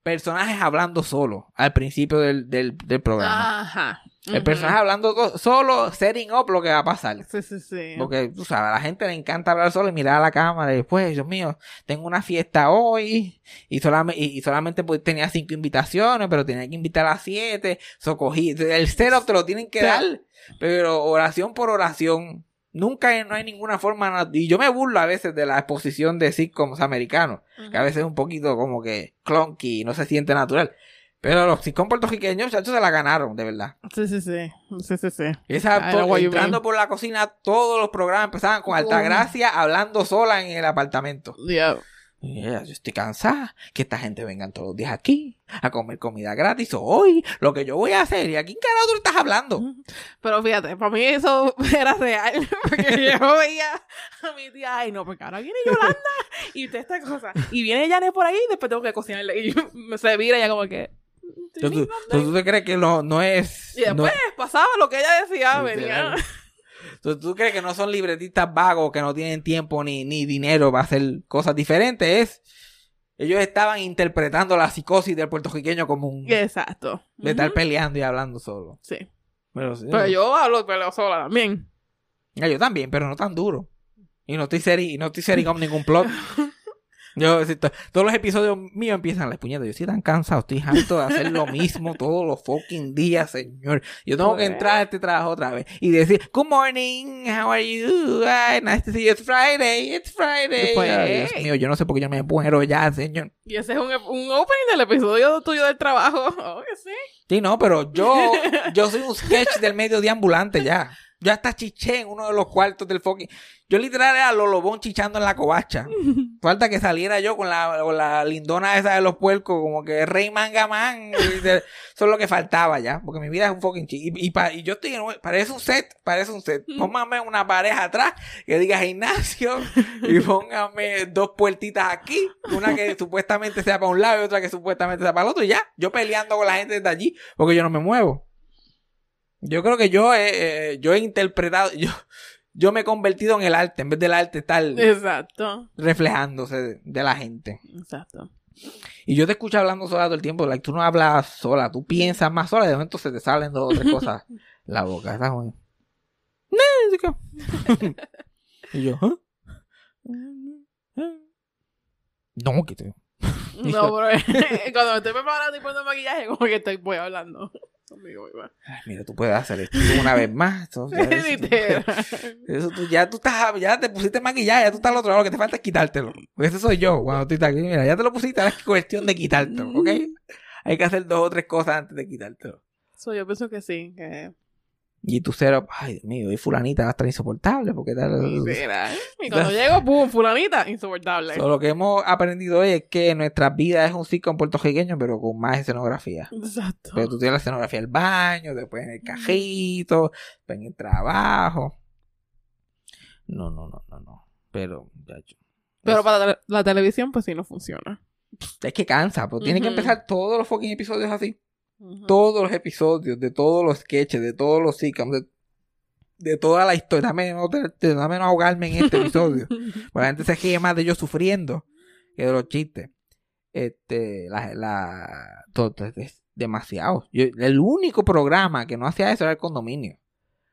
personajes hablando solo al principio del, del, del programa. Ajá. El personaje hablando solo, setting up lo que va a pasar. Sí, sí, sí. Porque, tú sabes, a la gente le encanta hablar solo y mirar a la cámara y después, Dios mío, tengo una fiesta hoy y, solamente, y, y solamente pues, tenía cinco invitaciones, pero tenía que invitar a siete. So, cogí, el setup te lo tienen que dar, pero oración por oración. Nunca hay- no hay ninguna forma, y yo me burlo a veces de la exposición de sitcoms americanos, que a veces es un poquito como que clunky y no se siente natural. Pero los sitcoms puertorriqueños, muchachos, se la ganaron, de verdad. Sí, sí, sí. Sí, sí, sí. Esa, entrando mean. por la cocina, todos los programas empezaban con Altagracia hablando sola en el apartamento. Yeah. Yeah, yo estoy cansada que esta gente vengan todos los días aquí a comer comida gratis. Hoy, lo que yo voy a hacer, ¿y a quién carajo tú estás hablando? Pero fíjate, para mí eso era real. Porque yo veía a mi tía, ay, no, porque ahora viene Yolanda y toda esta cosa. Y viene Janet por ahí y después tengo que cocinarle. Y yo- se vira ya como que. ¿Tú, tú, te crees que no, no es... Y después pasaba lo que ella decía, venía. ¿Tú, tú crees que no son libretistas vagos que no tienen tiempo ni, ni dinero para hacer cosas diferentes? Es... Ellos estaban interpretando la psicosis del puertorriqueño como un... Exacto. de estar peleando y hablando solo. Sí. Pero, sí, Pero yo hablo peleo sola también. Ah, yo también, pero no tan duro. Y no estoy seri, y no estoy seri con ningún plot. Yo, si to- todos los episodios míos empiezan las puñetas. Yo estoy tan cansado, estoy harto de hacer lo mismo todos los fucking días, señor. Yo tengo que Pues. entrar a este trabajo otra vez y decir, Good morning, how are you? Ay, nice to see you. It's Friday, it's Friday. Pues. Ay, Dios mío, yo no sé por qué yo me muero ya, señor. Y ese es un, un opening del episodio tuyo del trabajo. Oh, que sí. Sí, no, pero yo, yo soy un sketch del mediodía ambulante ya. Yo hasta chiché en uno de los cuartos del fucking. Yo literal era Lolobón chichando en la covacha. Falta que saliera yo con la, con la lindona esa de los puercos, como que Rey Mangamán. y de- Eso es lo que faltaba ya, porque mi vida es un fucking chi. Y, y, pa- y yo estoy en parece un set, parece un set. Póngame una pareja atrás que diga gimnasio y póngame dos puertitas aquí, una que supuestamente sea para un lado y otra que supuestamente sea para el otro. Y ya, yo peleando con la gente desde allí, porque yo no me muevo. Yo creo que yo he, eh, yo he interpretado, yo, yo me he convertido en el arte, en vez del arte estar Exacto. reflejándose de, de la gente. Exacto. Y yo te escucho hablando sola todo el tiempo, like, tú no hablas sola, tú piensas más sola y de momento se te salen dos o tres cosas la boca. ¿sabes? Y yo, ¿ah? No, que te... No, pero cuando me estoy preparando y poniendo maquillaje, como que estoy voy hablando conmigo. Ay, mira, tú puedes hacer esto una vez más. Eso, tú- ya tú estás, ya te pusiste maquillaje, ya tú estás al otro lado, lo que te falta es quitártelo. Porque ese soy yo cuando tú estás aquí. Mira, ya te lo pusiste, ahora es cuestión de quitártelo, ¿ok? Hay que hacer dos o tres cosas antes de quitártelo. So, yo pienso que sí, que... Y tu cero, ay Dios mío, y fulanita va a estar insoportable porque tal. Y cuando llego, pum, fulanita, insoportable. So, lo que hemos aprendido hoy es que nuestra vida es un sitcom puertorriqueño, pero con más escenografía. Exacto. Pero tú tienes la escenografía del baño, después en el cajito, después en el trabajo. No, no, no, no, no. Pero, ya yo. Pero para la, televisión, pues sí no funciona. es que cansa, pues tiene que empezar todos los fucking episodios así. Todos los episodios, de todos los sketches, de todos los sitcoms, de, de toda la historia. Dame no, te- dame no ahogarme en este episodio. Porque la gente se ríe más de yo sufriendo que de los chistes. Este, la, la, todo, es demasiado. Yo- el único programa que no hacía eso era el condominio.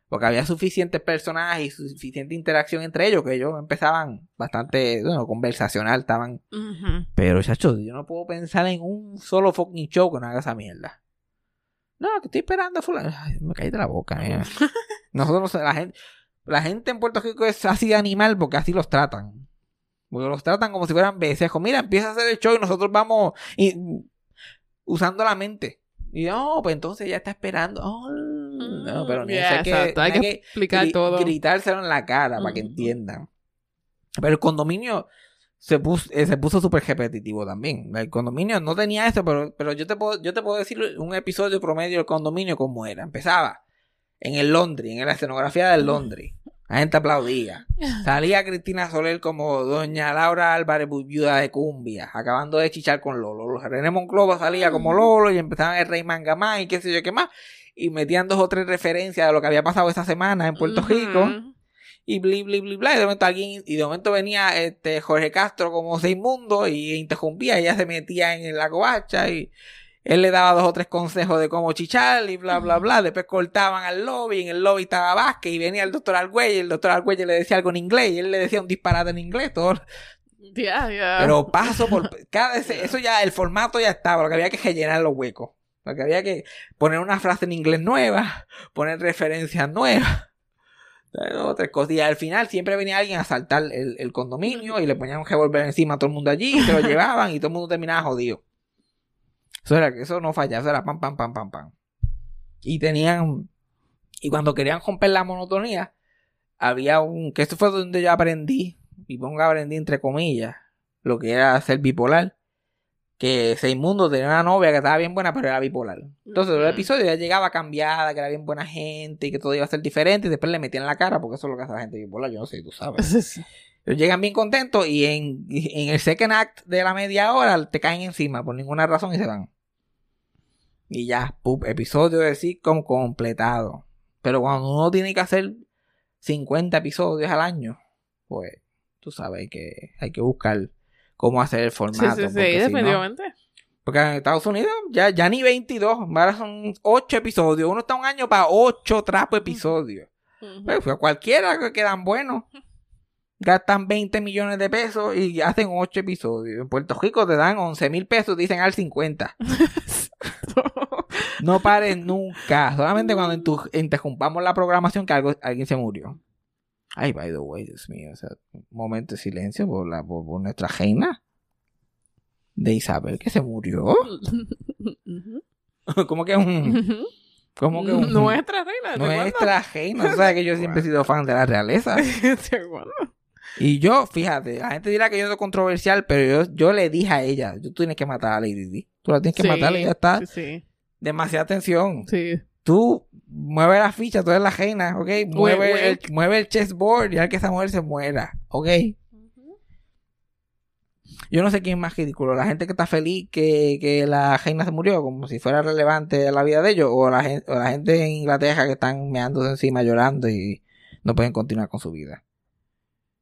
Porque había suficientes personajes y suficiente interacción entre ellos que ellos empezaban bastante, bueno, conversacional, estaban. Pero, chacho, yo no puedo pensar en un solo fucking show que no haga esa mierda. No, que estoy esperando a fulano. Ay, me caí de la boca, mira. Nosotros, la gente, la gente en Puerto Rico es así de animal porque así los tratan. Porque los tratan como si fueran becejos. Mira, empieza a hacer el show y nosotros vamos y, usando la mente. Y no, pues entonces ya está esperando. Oh, no, pero ni Yeah, que, exacto. Hay hay que explicar gri- todo. gritárselo en la cara para que entiendan. Pero el condominio se puso, eh, se puso súper repetitivo también. El condominio no tenía eso, pero, pero yo te puedo, yo te puedo decir un episodio promedio del condominio como era. Empezaba en el Londres, en la escenografía del Londres. La gente aplaudía. Salía Cristina Soler como doña Laura Álvarez, viuda de cumbia, acabando de chichar con Lolo. René Monclova salía como Lolo y empezaban el Rey Mangamán y qué sé yo qué más. Y metían dos o tres referencias de lo que había pasado esa semana en Puerto. Rico y bli bli bli bla y de momento alguien y de momento venía este Jorge Castro como seis mundos y interrumpía y ella se metía en la covacha y él le daba dos o tres consejos de cómo chichar y bla, bla, bla. Después cortaban al lobby, y en el lobby estaba Vázquez y venía el doctor Argüelles y el doctor Argüelles le decía algo en inglés y él le decía un disparate en inglés. Todo. Ya, ya. Pero paso por... Cada, ese- eso ya, el formato ya estaba, lo que había que rellenar los huecos. Lo que había que poner una frase en inglés nueva, poner referencias nuevas. Dos, tres cosas. Y al final siempre venía alguien a saltar el, el condominio y le ponían un revólver encima a todo el mundo allí, y se lo llevaban y todo el mundo terminaba jodido. Eso era que eso no fallaba, eso era pam, pam, pam, pam, pam. Y tenían, y cuando querían romper la monotonía, había un, que esto fue donde yo aprendí, y pongo aprendí entre comillas, lo que era ser bipolar. Que Seimundo tenía una novia que estaba bien buena, pero era bipolar. Entonces, el episodio ya llegaba cambiada, que era bien buena gente y que todo iba a ser diferente, y después le metían la cara, porque eso es lo que hace la gente bipolar, yo no sé, tú sabes. Llegan bien contentos y en, en el second act de la media hora te caen encima por ninguna razón y se van. Y ya, pup, episodio de sitcom completado. Pero cuando uno tiene que hacer 50 episodios al año, pues tú sabes que hay que buscar cómo hacer el Sí, formato. sí, sí, porque si no- definitivamente. porque en Estados Unidos ya, ya ni 22, ahora son 8 episodios. Uno está un año para 8 trapos episodios. Ujú. Pues, pues, cualquiera que quedan buenos. Gastan 20 millones de pesos y hacen 8 episodios. En Puerto Rico te dan 11 mil pesos, dicen al 50. No paren nunca. Solamente cuando interrumpamos la programación que algo, alguien se murió. Ay, by the way, Dios mío. O sea, un momento de silencio por, la, por, por nuestra reina. De Isabel que se murió. Como que un... Como que un... Nuestra reina. Nuestra reina. O sea que yo siempre he sido fan de la realeza. Y yo, fíjate, la gente dirá que yo soy controversial, pero yo, yo le dije a ella, tú tienes que matar a Lady Di. Tú la tienes que Sí, matar y ya está. Sí, sí. Demasiada tensión. sí. Tú mueve la ficha, tú eres la reina, ¿ok? Mueve. El, mueve el chessboard y al que esa mujer se muera, ¿ok? Yo no sé quién es más ridículo, la gente que está feliz que, que la reina se murió, como si fuera relevante a la vida de ellos, o la, gen- o la gente en Inglaterra que están meándose encima llorando y no pueden continuar con su vida.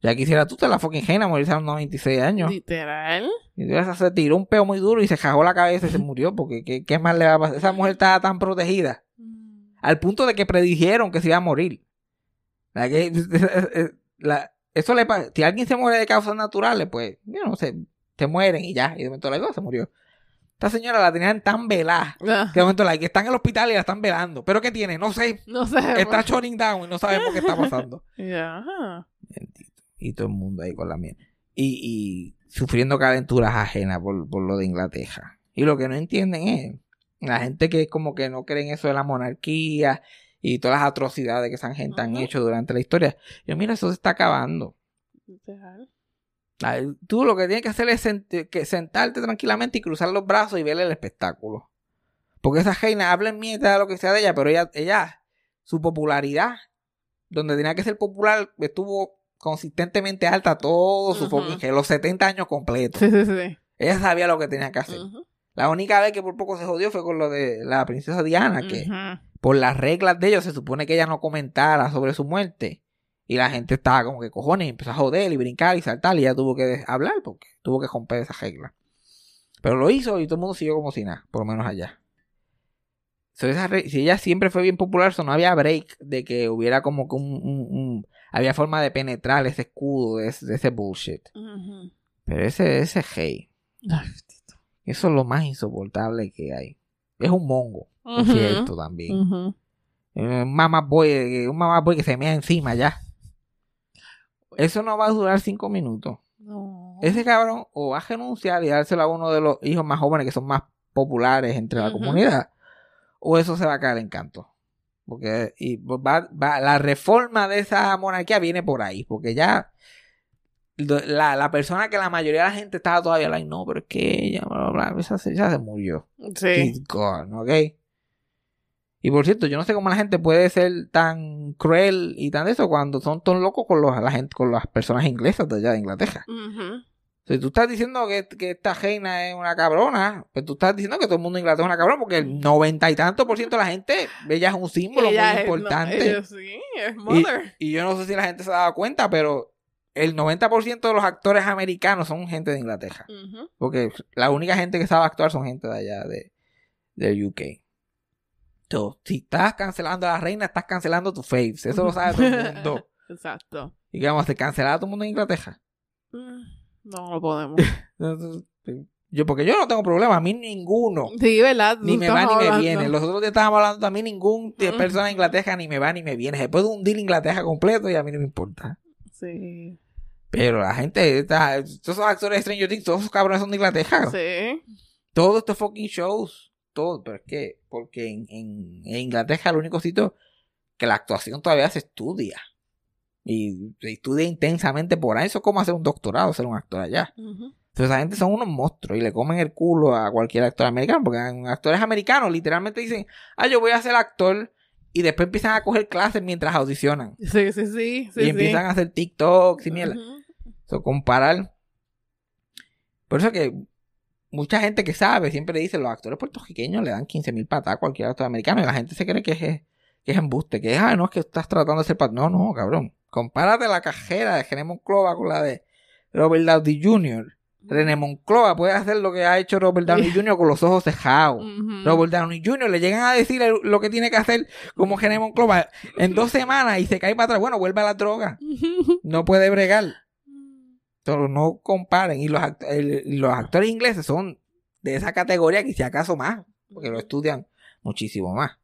Ya quisiera tú te la fucking reina morirse a los 96 años. Literal. Y esa se tiró un peo muy duro y se cagó la cabeza y se murió, porque ¿qué, qué más le va a pasar? Esa mujer estaba tan protegida, al punto de que predijeron que se iba a morir. La que- la- eso le pasa. Si alguien se muere de causas naturales, pues, yo no sé, se mueren y ya. Y de momento la cosa se murió. Esta señora la tenían tan velada. Ah, Que de momento la que está en el hospital y la están velando. ¿Pero qué tiene? No sé. No sé. Está shutting down y no sabemos qué está pasando. Ya. Bendito. Y todo el mundo ahí con la mía. Y, y sufriendo calenturas ajenas por, por lo de Inglaterra. Y lo que no entienden es la gente que como que no creen eso de la monarquía y todas las atrocidades que esa gente han hecho durante la historia. Yo, mira, eso se está acabando. Ay, Tú lo que tienes que hacer es sent- que sentarte tranquilamente y cruzar los brazos y ver el espectáculo. Porque esa reina habla en mierda de lo que sea de ella, pero ella, ella, su popularidad, donde tenía que ser popular, estuvo consistentemente alta todo su fucking- los 70 años completos. Sí, sí, sí. Ella sabía lo que tenía que hacer. La única vez que por poco se jodió fue con lo de la princesa Diana, que por las reglas de ellos se supone que ella no comentara sobre su muerte. Y la gente estaba como que cojones, y empezó a joder y brincar y saltar y ella tuvo que hablar porque tuvo que romper esa regla. Pero lo hizo y todo el mundo siguió como si nada, por lo menos allá. So, esa si ella siempre fue bien popular, so, no había break de que hubiera como que un, un- un- había forma de penetrar ese escudo de, ese- de ese bullshit. Pero ese, ese hey. Eso es lo más insoportable que hay. Es un mongo, Ujú. cierto, también. Ujú. Un mamá boy, eh, un mamá boy que se mea encima ya. Eso no va a durar cinco minutos. No. Ese cabrón o va a renunciar y dárselo a uno de los hijos más jóvenes que son más populares entre la comunidad. O eso se va a caer en canto. Porque y va, va- la reforma de esa monarquía viene por ahí. Porque ya la, la persona que la mayoría de la gente estaba todavía like, no, pero es que ella, bla, bla, bla, esa se, esa se murió. Sí. Gone, ¿ok? Y por cierto, yo no sé cómo la gente puede ser tan cruel y tan de eso cuando son tan locos con, los, la gente, con las personas inglesas de allá de Inglaterra. Si tú estás diciendo que, que esta reina es una cabrona, pues tú estás diciendo que todo el mundo en Inglaterra es una cabrona porque el noventa y tanto por ciento de la gente, ella es un símbolo Ella muy es- no, importante. ella sí, es mother. y yo no sé si la gente se ha dado cuenta, pero el 90% de los actores americanos son gente de Inglaterra. Porque la única gente que sabe actuar son gente de allá, de, del UK. So, si estás cancelando a la reina, estás cancelando tus faves. Eso lo sabe todo el mundo. Exacto. Y a hacer cancelar a todo el mundo en Inglaterra. Mm, No lo podemos. Yo, porque yo no tengo problema, a mí ninguno. Sí, ¿verdad? Ni me va ni me viene. Los otros días estábamos hablando, a mí ningún de Ujú. persona de Inglaterra ni me va ni me viene. Se puede hundir Inglaterra completo y a mí no me importa. Sí. Pero la gente, esta- todos esos actores de Stranger Things, todos esos cabrones son de Inglaterra. Sí. Todos estos fucking shows, todo. Pero es que, porque en, en- en Inglaterra el único sitio que la actuación todavía se estudia. Y se estudia intensamente por ahí. Eso es como hacer un doctorado, ser un actor allá. Entonces esa gente son unos monstruos y le comen el culo a cualquier actor americano. Porque actores americanos literalmente dicen, ah, yo voy a ser actor. Y después empiezan a coger clases mientras audicionan. Sí, sí, sí. sí y empiezan a hacer TikToks y mierda. Ujú. So, comparar. Por eso que mucha gente que sabe siempre dice los actores puertorriqueños le dan 15 mil patas a cualquier actor americano y la gente se cree que es, que es embuste, que es, ah, no, es que estás tratando de ser pat No, no, cabrón. Compárate la cajera de René Monclova con la de Robert Downey Jr. René Monclova puede hacer lo que ha hecho Robert Downey Jr. con los ojos cejados. Robert Downey Jr. le llegan a decir lo que tiene que hacer como René Monclova en dos semanas y se cae para atrás. Bueno, vuelve a la droga. No puede bregar. Pero no comparen. Y los, act- el- y los actores ingleses son de esa categoría que si acaso más. Porque lo estudian muchísimo más.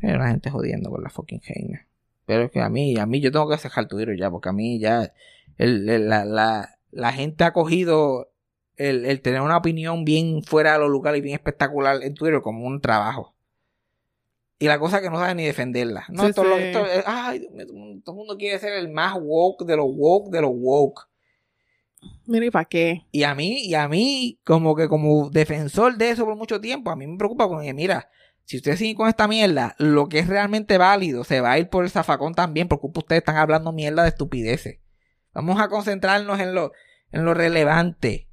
Pero la gente jodiendo con la fucking reina. Pero es que a mí, a mí yo tengo que cejar tu ya. Porque a mí ya el- el- la, la, la gente ha cogido el, el tener una opinión bien fuera de los lugares y bien espectacular en Twitter como un trabajo. Y la cosa que no sabe ni defenderla. No, Sí, sí. es- ay, todo el mundo quiere ser el más woke de los woke de los woke. Mira, ¿y para qué? Y a mí, y a mí, como que como defensor de eso por mucho tiempo, a mí me preocupa porque, mira, si ustedes siguen con esta mierda, lo que es realmente válido se va a ir por el zafacón también, porque ustedes están hablando mierda de estupideces. Vamos a concentrarnos en lo, en lo relevante.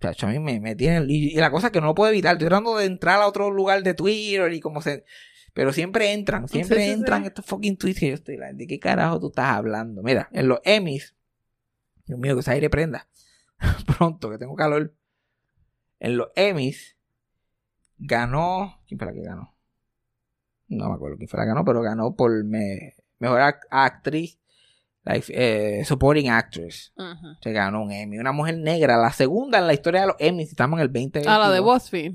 Chacho, a mí me, me tienen. Y, y la cosa es que no lo puedo evitar. Estoy tratando de entrar a otro lugar de Twitter y como se. Pero siempre entran, siempre Sí, sí, entran sí. estos fucking tweets que yo estoy. like, ¿De qué carajo tú estás hablando? Mira, en los Emmys. Dios mío, que ese aire prenda. Pronto, que tengo calor. En los Emmys ganó. ¿Quién fue la que ganó? No me acuerdo quién fue la que ganó, pero ganó por me- mejor ac- actriz, like, eh, supporting actress. Se ganó un Emmy. Una mujer negra, la segunda en la historia de los Emmys. Estamos en el 20. Ah, la de BuzzFeed.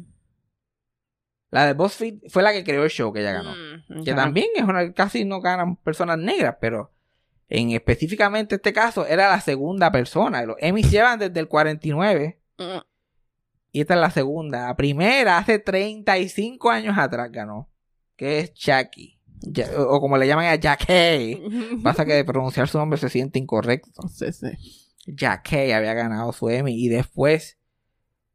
La de BuzzFeed fue la que creó el show que ella ganó. Mm, Que ya. también es una, casi no ganan personas negras, pero en específicamente este caso era la segunda persona. Los Emmys llevan desde el 49 Mm. y esta es la segunda. La primera hace 35 años atrás ganó, que es Jackie. Ya- o como le llaman a Jackie. Pasa que de pronunciar su nombre se siente incorrecto. Sí, sí. Jackie había ganado su Emmy y después,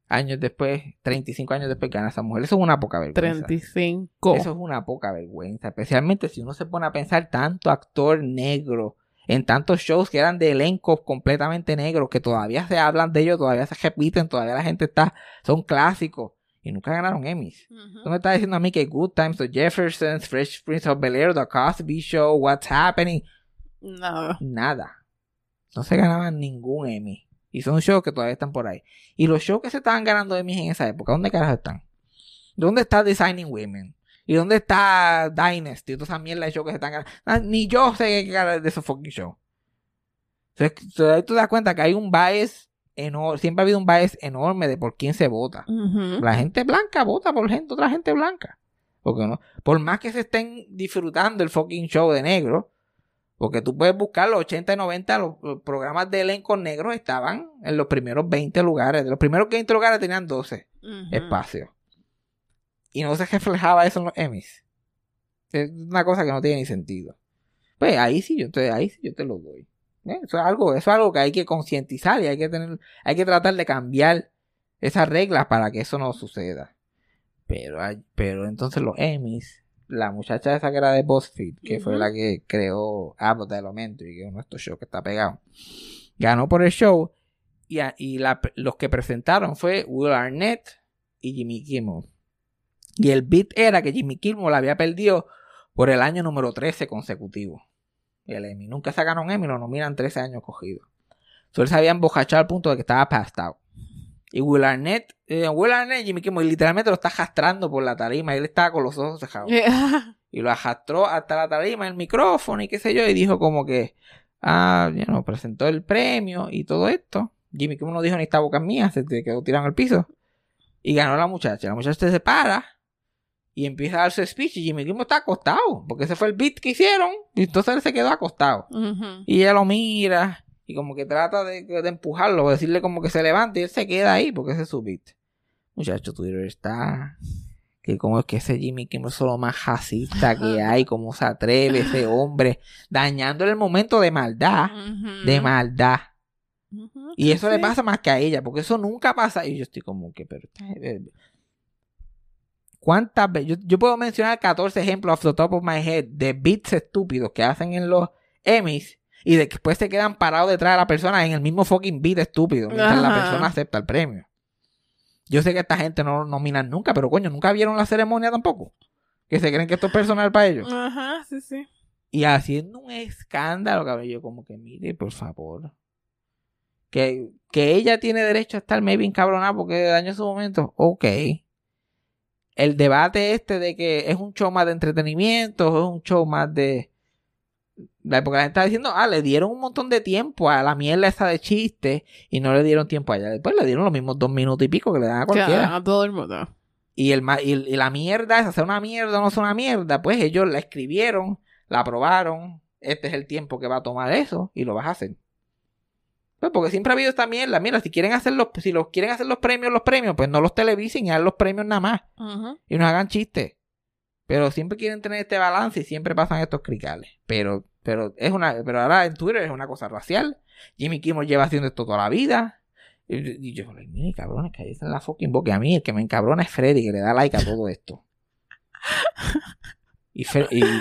años después, 35 años después, gana esa mujer. Eso es una poca vergüenza. 35. Eso es una poca vergüenza, especialmente si uno se pone a pensar tanto actor negro en tantos shows que eran de elencos completamente negros, que todavía se hablan de ellos, todavía se repiten, todavía la gente está, son clásicos y nunca ganaron Emmys. Tú me estás diciendo a mí que Good Times, The Jeffersons, Fresh Prince of Bel Air, The Cosby Show, What's Happening, No. nada. No se ganaban ningún Emmy. Y son shows que todavía están por ahí. Y los shows que se estaban ganando Emmys en esa época, ¿dónde carajo están? ¿Dónde está Designing Women? ¿Y dónde está Dynasty? Toda esa mierda de shows que se están ganando. Ah, Ni yo sé qué cara de esos fucking shows. Entonces, tú te das cuenta que hay un bias enorme. Siempre ha habido un bias enorme de por quién se vota. La gente blanca vota por gente, otra gente blanca. Porque no, por más que se estén disfrutando el fucking show de negro, porque tú puedes buscar los 80 y 90, los, los programas de elencos negros estaban en los primeros 20 lugares. De los primeros 20 lugares tenían 12 Ujú. espacios. Y no se reflejaba eso en los Emmys. Es una cosa que no tiene ni sentido. Pues ahí sí yo te, ahí sí yo te lo doy. ¿Eh? Eso es algo, eso es algo que hay que concientizar y hay que tener, hay que tratar de cambiar esas reglas para que eso no suceda. Pero, hay- pero entonces los Emmys, la muchacha esa que era de BuzzFeed, que fue la que creó Abbott Elementary, que es uno de estos shows que está pegado, ganó por el show y, a- y la- los que presentaron fue Will Arnett y Jimmy Kimmel. Y el beat era que Jimmy Kimmel había perdido por el año número 13 consecutivo. El Emmy. Nunca se ganó un Emmy, lo nominan 13 años cogidos. So, él se había embojachado al punto de que estaba passed out. Y Will Arnett, eh, Will Arnett, Jimmy Kimmel literalmente lo está arrastrando por la tarima. Y él estaba con los ojos cerrados. Y lo arrastró hasta la tarima, el micrófono y qué sé yo. Y dijo como que, ah, ya no, presentó el premio y todo esto. Jimmy Kimmel no dijo ni esta boca mía, se te quedó tirado en el piso. Y ganó la muchacha. La muchacha se para y empieza a dar su speech. Y Jimmy Kimmel está acostado, porque ese fue el beat que hicieron. Y entonces él se quedó acostado. Y ella lo mira y como que trata de, de empujarlo, o decirle como que se levante y él se queda ahí porque ese es su beat. Muchacho, Twitter está... Que como es que ese Jimmy Kimmel es lo más racista que hay, cómo se atreve ese hombre, dañándole el momento de maldad, de maldad. Y eso le pasa más que a ella, porque eso nunca pasa. Y yo estoy como que, pero... ¿Cuántas veces? Yo, yo puedo mencionar 14 ejemplos off the top of my head de beats estúpidos que hacen en los Emmys y después se quedan parados detrás de la persona en el mismo fucking beat estúpido mientras la persona acepta el premio. Yo sé que esta gente no lo nominan nunca, pero coño, nunca vieron la ceremonia tampoco. Que se creen que esto es personal para ellos. Ajá, sí, sí. Y haciendo un escándalo, cabrón. Yo como que, mire, por favor. Que, que ella tiene derecho a estar maybe encabronada porque dañó su momento. Ok. El debate este de que es un show más de entretenimiento, es un show más de... la- Porque la gente está diciendo, ah, le dieron un montón de tiempo a la mierda esa de chiste y no le dieron tiempo a ella. Después le dieron los mismos dos minutos y pico que le dan a cualquiera. A todo el mundo. Y, el, y, y la mierda es hacer una mierda o no es una mierda. Pues ellos la escribieron, la aprobaron. Este es el tiempo que va a tomar eso y lo vas a hacer. Pues porque siempre ha habido esta mierda. Mira, si quieren hacer los, si los quieren hacer los premios, los premios, pues no los televisen y hagan los premios nada más. Y no hagan chistes. Pero siempre quieren tener este balance y siempre pasan estos cricales. Pero, pero es una, pero ahora en Twitter es una cosa racial. Jimmy Kimmel lleva haciendo esto toda la vida. Y, y yo, mire, cabrones, que ahí está en la fucking boca. A mí el que me encabrona es Freddy, que le da like a todo esto.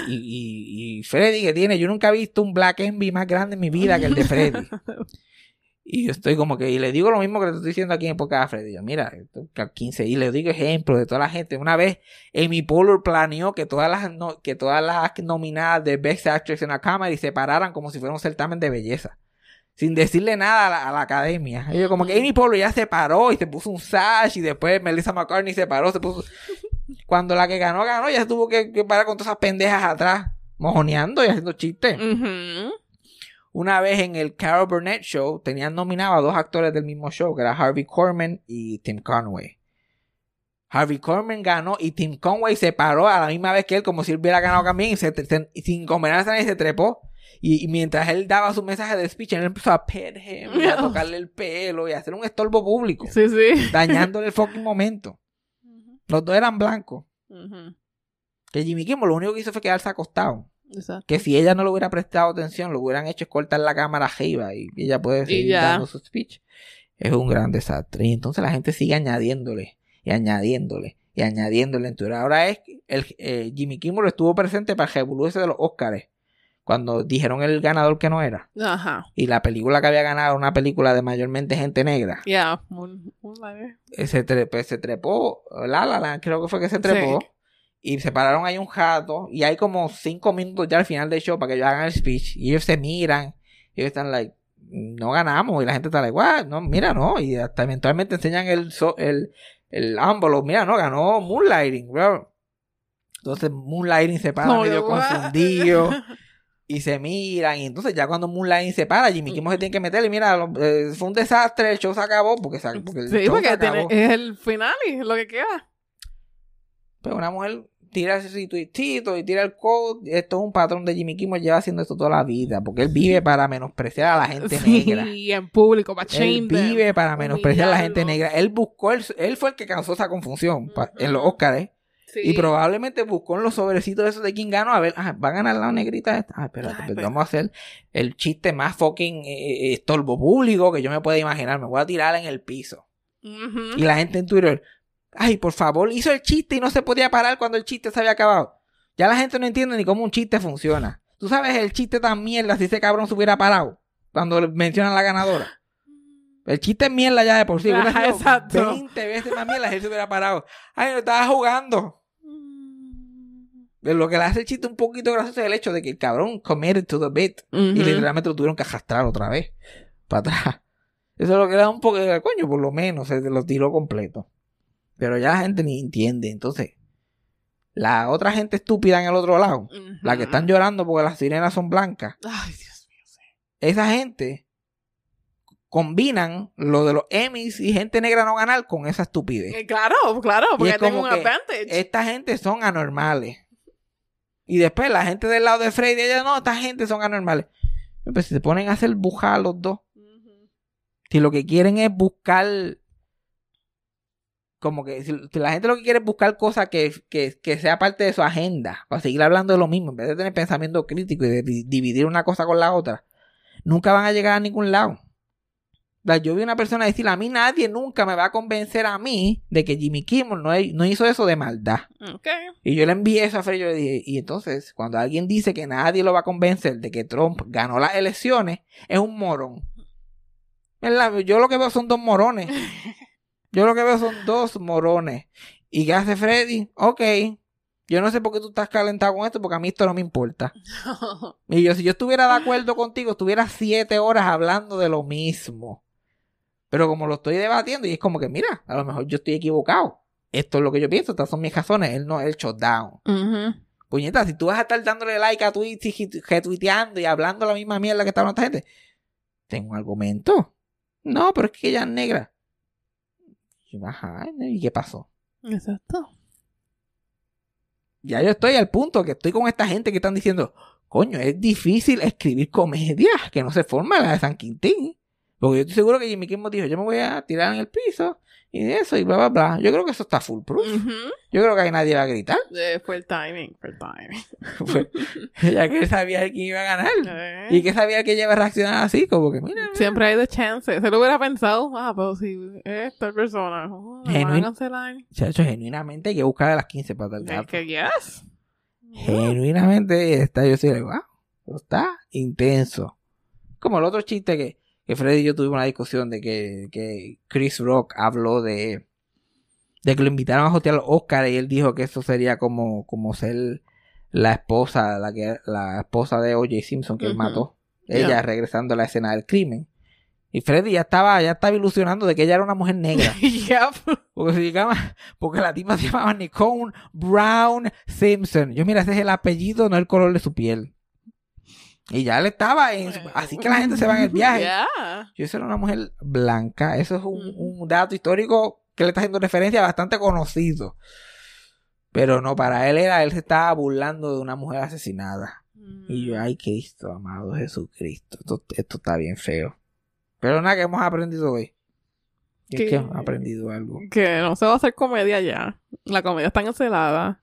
Y- y Freddy que tiene, yo nunca he visto un Black Envy más grande en mi vida que el de Freddy. Y yo estoy como que, y le digo lo mismo que le estoy diciendo aquí en época Freddy. Yo, mira, esto, que 15, y le digo ejemplos de toda la gente. Una vez, Amy Poehler planeó que todas las, no- que todas las nominadas de Best Actress en la Comedy se pararan como si fuera un certamen de belleza. Sin decirle nada a la, a la academia. Y como que Amy Poehler ya se paró y se puso un sash y después Melissa McCartney se paró, se puso... Cuando la que ganó, ganó, ya se tuvo que, parar con todas esas pendejas atrás, mojoneando y haciendo chistes. Ujú. Una vez en el Carol Burnett Show tenían nominado a dos actores del mismo show, que era Harvey Korman y Tim Conway. Harvey Korman ganó y Tim Conway se paró a la misma vez que él, como si él hubiera ganado también, y, se, se- y sin convenarse a nadie se trepó. Y, y mientras él daba su mensaje de speech, él empezó a pet him, y a tocarle el pelo y a hacer un estorbo público, Sí, sí. dañándole el fucking momento. Los dos eran blancos. Que Jimmy Kimmel lo único que hizo fue quedarse acostado. Exacto. Que si ella no le hubiera prestado atención, lo hubieran hecho es cortar la cámara arriba y ella puede seguir dando su speech. Es un gran desastre. Y entonces la gente sigue añadiéndole y añadiéndole y añadiéndole en Twitter. Ahora es el, eh, Jimmy Kimmel estuvo presente para el de los Oscars cuando dijeron el ganador que no era. Ajá. Y la película que había ganado era una película de mayormente gente negra. Ya. Live. Eh, Se, tre- se trepó, La La Land, creo que fue que se trepó. Sí. Y se pararon ahí un jato. Y hay como cinco minutos ya al final del show para que ellos hagan el speech. Y ellos se miran. Y ellos están like, no ganamos. Y la gente está like, what? No, mira, no. Y hasta eventualmente enseñan el, el, el envelope. Mira, no, ganó Moonlighting, bro. Entonces Moonlighting se para Como medio what? confundido. Y se miran. Y entonces ya cuando Moonlighting se para, Jimmy Kimmel se tiene que meter. Y mira, lo- eh, fue un desastre. El show se acabó. Porque, se- porque el Sí, show se porque tiene- acabó. es el final y lo que queda. Pero una mujer tira ese tuitito y tira el code. Esto es un patrón de Jimmy Kimmel. Lleva haciendo esto toda la vida. Porque él vive para menospreciar a la gente negra. Sí, en público, para Él vive para menospreciar a la gente negra. Él buscó, el- él fue el que causó esa confusión en los. Oscars. Sí. Y probablemente buscó en los sobrecitos esos de quién ganó. A ver, ah, va a ganar la negrita esta. Ah, espérate, Ay, pues pero- vamos a hacer el chiste más fucking eh, eh, estorbo público que yo me pueda imaginar. Me voy a tirar en el piso. Y la gente en Twitter, ay, por favor, hizo el chiste y no se podía parar cuando el chiste se había acabado. Ya la gente no entiende ni cómo un chiste funciona. Tú sabes el chiste tan mierda si ese cabrón se hubiera parado cuando le mencionan a la ganadora. El chiste es mierda ya de por sí. Ajá, exacto. 20 veces más mierda si él se hubiera parado. Ay, no estaba jugando. Lo que le hace el chiste un poquito gracioso es el hecho de que el cabrón committed to the bit. Y literalmente lo tuvieron que arrastrar otra vez. Para atrás. Eso es lo que da un poco de coño, por lo menos se lo tiró completo. Pero ya la gente ni entiende. Entonces, la otra gente estúpida en el otro lado, la que están llorando porque las sirenas son blancas, Ay, Dios mío. esa gente combinan lo de los Emmys y gente negra no ganar con esa estupidez. Eh, Claro, claro, porque es tengo un advantage. Esta gente son anormales. Y después la gente del lado de Freddy, ella no, esta gente son anormales. Pues si se ponen a hacer bujar los dos. Si lo que quieren es buscar. Como que si, si la gente lo que quiere es buscar cosas que, que, que sea parte de su agenda, para seguir hablando de lo mismo, en vez de tener pensamiento crítico y de di- dividir una cosa con la otra, nunca van a llegar a ningún lado. Yo vi una persona decir, a mí nadie nunca me va a convencer a mí de que Jimmy Kimmel no, no hizo eso de maldad. Ok. Y yo le envié eso a Fred y yo le dije, y entonces, cuando alguien dice que nadie lo va a convencer de que Trump ganó las elecciones, es un morón. Yo lo que veo son dos morones. Yo lo que veo son dos morones. ¿Y qué hace Freddy? Ok. Yo no sé por qué tú estás calentado con esto, porque a mí esto no me importa. Y yo, si yo estuviera de acuerdo contigo, estuviera siete horas hablando de lo mismo. Pero como lo estoy debatiendo, y es como que, mira, a lo mejor yo estoy equivocado. Esto es lo que yo pienso, estas son mis razones. Él no es el shutdown. Ujú. Puñeta, si tú vas a estar dándole like a tweets y retuiteando y hablando la misma mierda que está hablando esta gente, tengo un argumento. No, pero es que ella es negra. Ajá, ¿y qué pasó? Exacto. Ya yo estoy al punto que estoy con esta gente que están diciendo, coño, es difícil escribir comedia que no se forma la de San Quintín. Porque yo estoy seguro que Jimmy Kimmel dijo, yo me voy a tirar en el piso y de eso y bla, bla, bla. Yo creo que eso está full proof. Yo creo que ahí nadie va a gritar. Eh, fue el timing, fue el timing. Ya que sabía quién iba a ganar. Eh. Y que sabía que ella iba a reaccionar así, como que mira. Siempre hay de chance. Se lo hubiera pensado, ah, pero si esta persona, oh, me van a Genuin- cancelar. Chacho, genuinamente hay que buscar a las 15 patas del Es gato. que yes. Genuinamente está, yo soy wow, eso está intenso. Como el otro chiste que, que Freddy y yo tuvimos una discusión de que, que Chris Rock habló de, de que lo invitaron a hostear los Oscars y él dijo que eso sería como, como ser la esposa, la que la esposa de O.J. Simpson que él mató. Ella regresando a la escena del crimen. Y Freddy ya estaba, ya estaba ilusionando de que ella era una mujer negra. yep. Porque se porque la tipa se llamaba Nicole Brown Simpson. Yo mira, ese es el apellido, no el color de su piel. Y ya él estaba en así que la gente se va en el viaje. Yeah. Yo esa era una mujer blanca. Eso es un, un dato histórico que le está haciendo referencia bastante conocido. Pero no, para él era, él se estaba burlando de una mujer asesinada. Y yo, ay Cristo, amado Jesucristo. Esto, esto está bien feo. Pero nada que hemos aprendido hoy. Y Es que hemos aprendido algo. Que no se va a hacer comedia ya. La comedia está cancelada.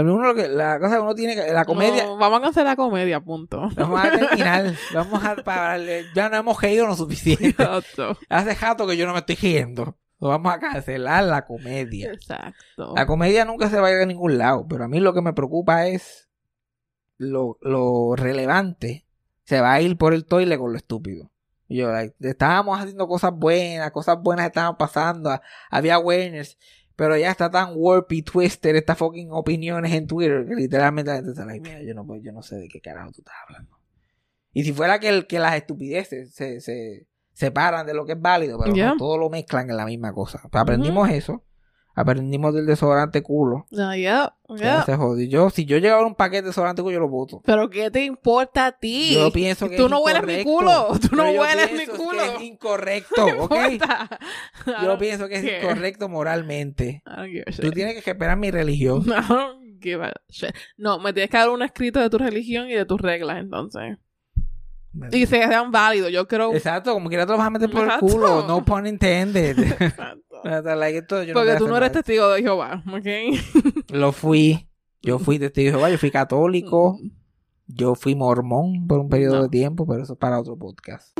Uno lo que, la cosa que uno tiene que, la comedia, No, vamos a cancelar la comedia, punto. vamos a terminar, vamos a pararle, ya no hemos reído lo suficiente. Exacto. Hace rato que yo no me estoy riendo. Vamos a cancelar la comedia. Exacto. La comedia nunca se va a ir a ningún lado, pero a mí lo que me preocupa es lo, lo relevante. Se va a ir por el toile con lo estúpido. Y yo, like, estábamos haciendo cosas buenas, cosas buenas estaban pasando, había awareness, pero ya está tan warpy, twisted, estas fucking opiniones en Twitter, que literalmente la gente está like, mira, yo no, puedo- yo no sé de qué carajo tú estás hablando. Y si fuera que, el, que las estupideces se, se separan de lo que es válido, pero no todo lo mezclan en la misma cosa. Pues aprendimos eso. Aprendimos del desodorante culo. Ah, yeah, se jodió. Yo, si yo llegaba a un paquete de desodorante culo, yo lo voto. Pero ¿qué te importa a ti? Yo pienso que Tú es no hueles mi culo. Tú no hueles mi culo. que es incorrecto, No ¿ok? Yo pienso que es care. incorrecto moralmente. I don't give a Tú tienes que respetar mi religión. Shit. No, me tienes que dar un escrito de tu religión y de tus reglas, entonces. Y se sean válidos. Yo creo. Exacto, como quiera te lo vas a meter por Exacto. el culo. No pun intended. Exacto. Like, yo Porque tú no eres testigo de Jehová, ¿ok? Lo fui. Yo fui testigo de Jehová, yo fui católico. Yo fui mormón por un periodo No. de tiempo, pero eso es para otro podcast.